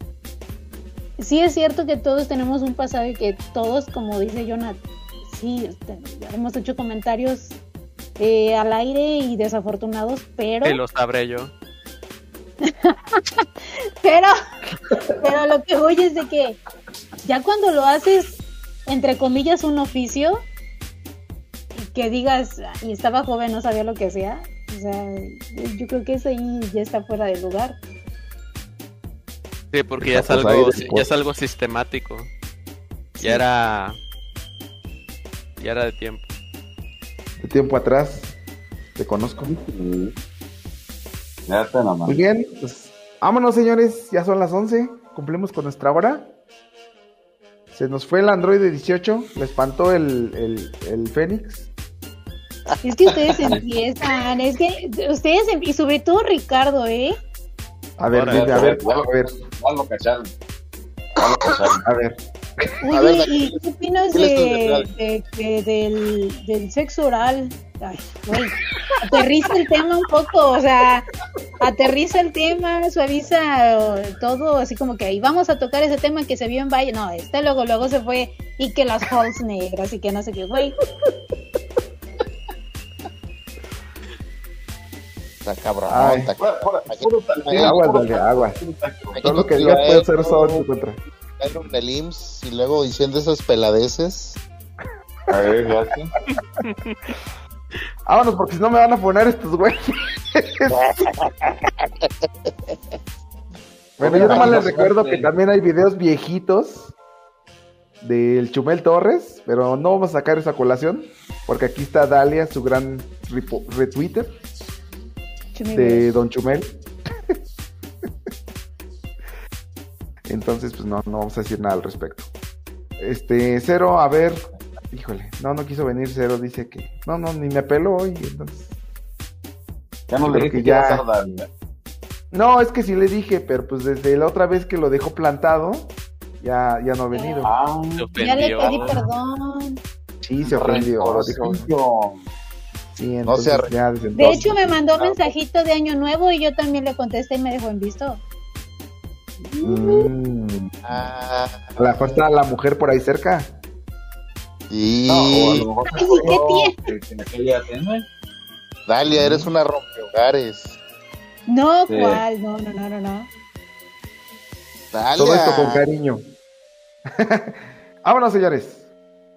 sí es cierto que todos tenemos un pasado y que todos, como dice Jonathan, sí, este, hemos hecho comentarios eh, al aire y desafortunados, pero, Y lo sabré yo. pero, pero lo que voy es de que ya cuando lo haces, entre comillas, un oficio, que digas, y estaba joven, no sabía lo que hacía, o sea, yo creo que eso ahí ya está fuera de lugar. Sí, porque ya es algo, ya es algo sistemático. Ya era. Ya era de tiempo. De tiempo atrás te conozco. Fíjate nomás. Muy bien, pues vámonos señores, ya son las 11, cumplimos con nuestra hora. Se nos fue el Android 18, le espantó el, el, el Fénix. Es que ustedes empiezan, es que ustedes y sobre todo Ricardo, ¿eh? A ver, Ahora, dime, a ya- ver, ya a ver, Ya lo cacharon. Ya lo cacharon. a ver. Oye, A ver, ¿y qué opinas ¿qué les de, estás de- de- del, del sexo oral? Ay, güey, aterriza el tema un poco, o sea, aterriza el tema, suaviza todo, así como que ahí vamos a tocar ese tema que se vio en Valle. No, este luego, luego se fue y que las halls negras y que no sé qué, güey. Está cabrón. Ay. está puro Aguas, dale, aguas. aquí Todo lo que digas puede ser usado en tu contra. Iron del IMSS y luego diciendo esas peladeces. A ver, fíjate. Vámonos, porque si no me van a poner estos güeyes. bueno, yo nomás les recuerdo que también hay videos viejitos del Chumel Torres, pero no vamos a sacar esa colación, porque aquí está Dalia, su gran retweeter de Don Chumel. Entonces, pues no, no vamos a decir nada al respecto. Este, Cero, a ver, híjole, no, no quiso venir Cero, dice que, no, no, ni me peló hoy, entonces. Ya no le dije que ya-. No, es que sí le dije, pero pues desde la otra vez que lo dejó plantado, ya, ya no ha venido. Ah, Ya le pedí perdón. Sí, se ofendió, dijo. Sí, No se arre- ya De hecho, me mandó mensajito de año nuevo y yo también le contesté y me dejó en visto. Mm, Ah, a lo mejor está la mujer por ahí cerca. y No, o a lo mejor Ay, ¿qué tiene? en. Dalia, eres una rompehogares. No, Sí. ¿cuál? No, no, no, no, no. Dalia. Todo esto con cariño. Vámonos, señores.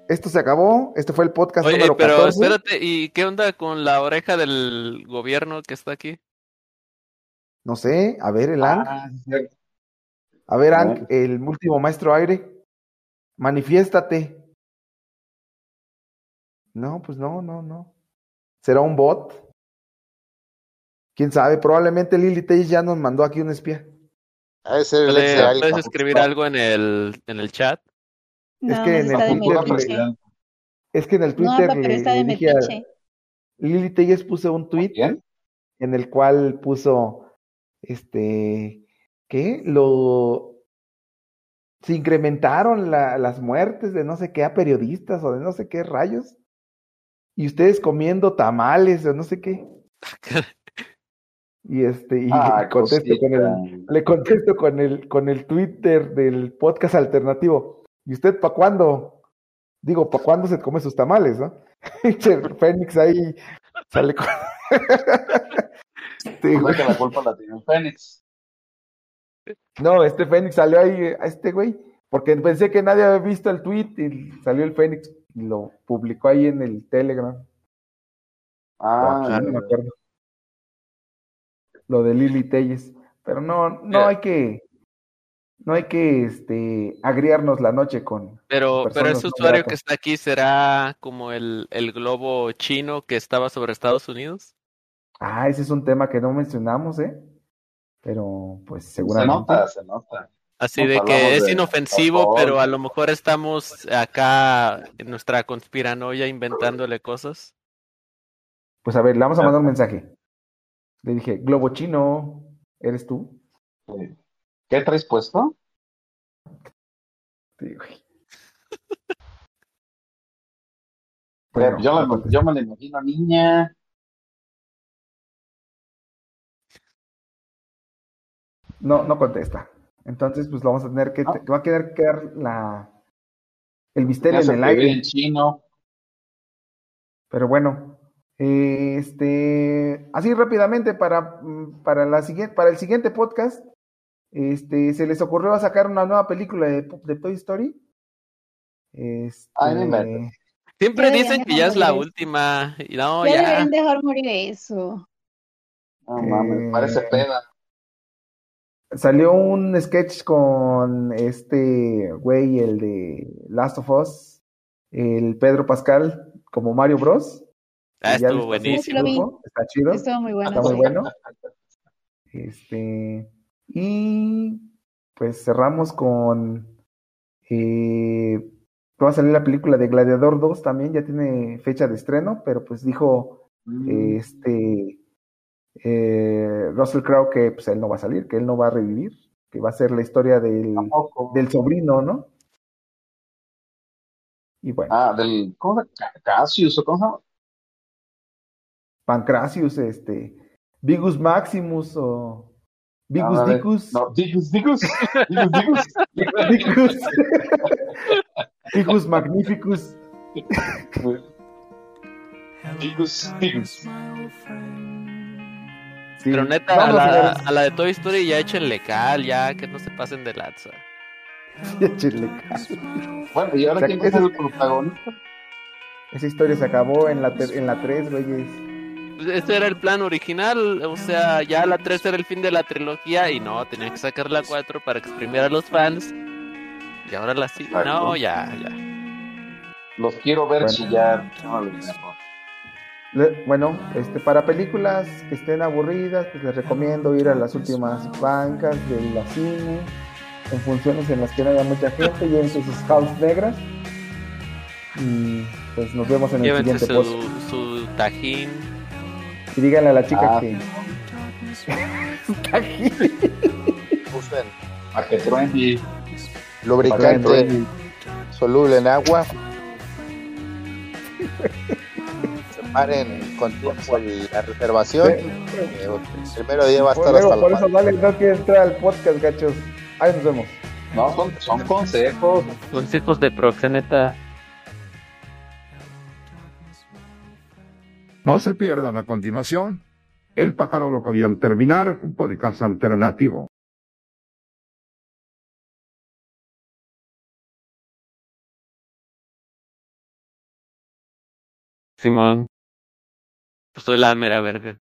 Esto se acabó. Este fue el podcast Oye, número pero 14. espérate, ¿y qué onda con la oreja del gobierno que está aquí? No sé, a ver, el. Ah. A ver, A Ang, el último maestro aire. Manifiéstate. No, pues no, no, no. ¿Será un bot? ¿Quién sabe? Probablemente Lily Taze ya nos mandó aquí un espía. ¿Puedes, Alfa. puedes escribir algo en el, en el chat? No, que en está el de Twitter. Es que en el No, Twitter pero le, está le de dije a metiche. Lily Telles puso un tweet ¿Quién? en el cual puso este ¿qué? Lo se incrementaron la- las muertes de no sé qué a periodistas o de no sé qué rayos. Y ustedes comiendo tamales o no sé qué. Y este, y Ah, le contesto con el, le contesto con el, con el Twitter del podcast alternativo. ¿Y usted para cuándo? Digo, ¿para cuándo se come sus tamales, no? Fénix ahí sale con. Sí, Creo güey. que la culpa la tiene Fénix. No, este Fénix salió ahí a este güey, porque pensé que nadie había visto el tweet y salió el Fénix y lo publicó ahí en el Telegram. Ah, aquí, no me acuerdo. Lo de Lily Telles. Pero no, no hay que, no hay que este agriarnos la noche con. Pero, pero ese usuario que está aquí será como el, el globo chino que estaba sobre Estados Unidos. Ah, ese es un tema que no mencionamos, ¿eh? Pero, pues se seguramente. nota, se nota. Así Nos de que es de inofensivo, pero a lo mejor estamos acá en nuestra conspiranoia inventándole cosas. Pues a ver, le vamos a mandar un mensaje. Le dije, Globo Chino, ¿eres tú? Sí. ¿Qué traes puesto? Sí, güey. Pero yo, la- me la imagino niña. No, no contesta. Entonces, pues lo vamos a tener que, Ah. va a quedar quedar la el misterio en el aire. en chino. Pero bueno, este, así rápidamente para, mm, para la siguiente, para el siguiente podcast, este, se les ocurrió sacar una nueva película de, de Toy Story. Este, Ay. Siempre dicen que ya es la última. Y no, ya ya. deberían dejar morir eso. No mames, Eh, parece peda. Salió un sketch con este güey, el de Last of Us, el Pedro Pascal, como Mario Bros. Ah, estuvo buenísimo. Está chido. Estuvo muy bueno. Está muy bueno. Este, y pues cerramos con eh, va a salir la película de Gladiador 2 también, ya tiene fecha de estreno, pero pues dijo Mm. este eh, Russell Crowe que pues él no va a salir, que él no va a revivir, que va a ser la historia del, del sobrino, ¿no? Y bueno, Ah, del. ¿Cómo se llama? Cassius, ¿o cómo se llama? Pancrasius, este, Vigus Maximus o Vigus Ándale. Dicus. No, Dicus, Dicus. Dicus, Dicus. Dicus. Vigus Magnificus. Dicus, Dicus. Sí. Pero neta, a la, a la de Toy Story ya échenle cal, ya que no se pasen de lanza. Échenle caso. Bueno, ¿y ahora O sea, quién ser el protagonista? Esa historia se acabó en la, ter- en la 3, güeyes. Ese era el plan original, o sea, ya la 3 era el fin de la trilogía y no, tenía que sacar la 4 para exprimir a los fans. Y ahora la sí. Exacto. No, ya, ya. Los quiero ver Bueno. Le- Bueno, este, para películas que estén aburridas, pues les recomiendo ir a las últimas bancas de la cine, en funciones en las que no haya mucha gente, llévense sus house negras. Y pues nos vemos en el Llévense siguiente su, post. su tajín. Y díganle a la chica Ah. que. Usen A que truene. lubricante soluble en agua. Separen con tiempo la reservación. Eh, El primero día va a estar luego, hasta por la eso vale, no quiere entrar al podcast, gachos. Ahí nos vemos. No, son, son consejos. Consejos de proxeneta. No se pierdan a continuación El pájaro loco y al terminar un podcast alternativo. Simón. Pues soy la mera verga.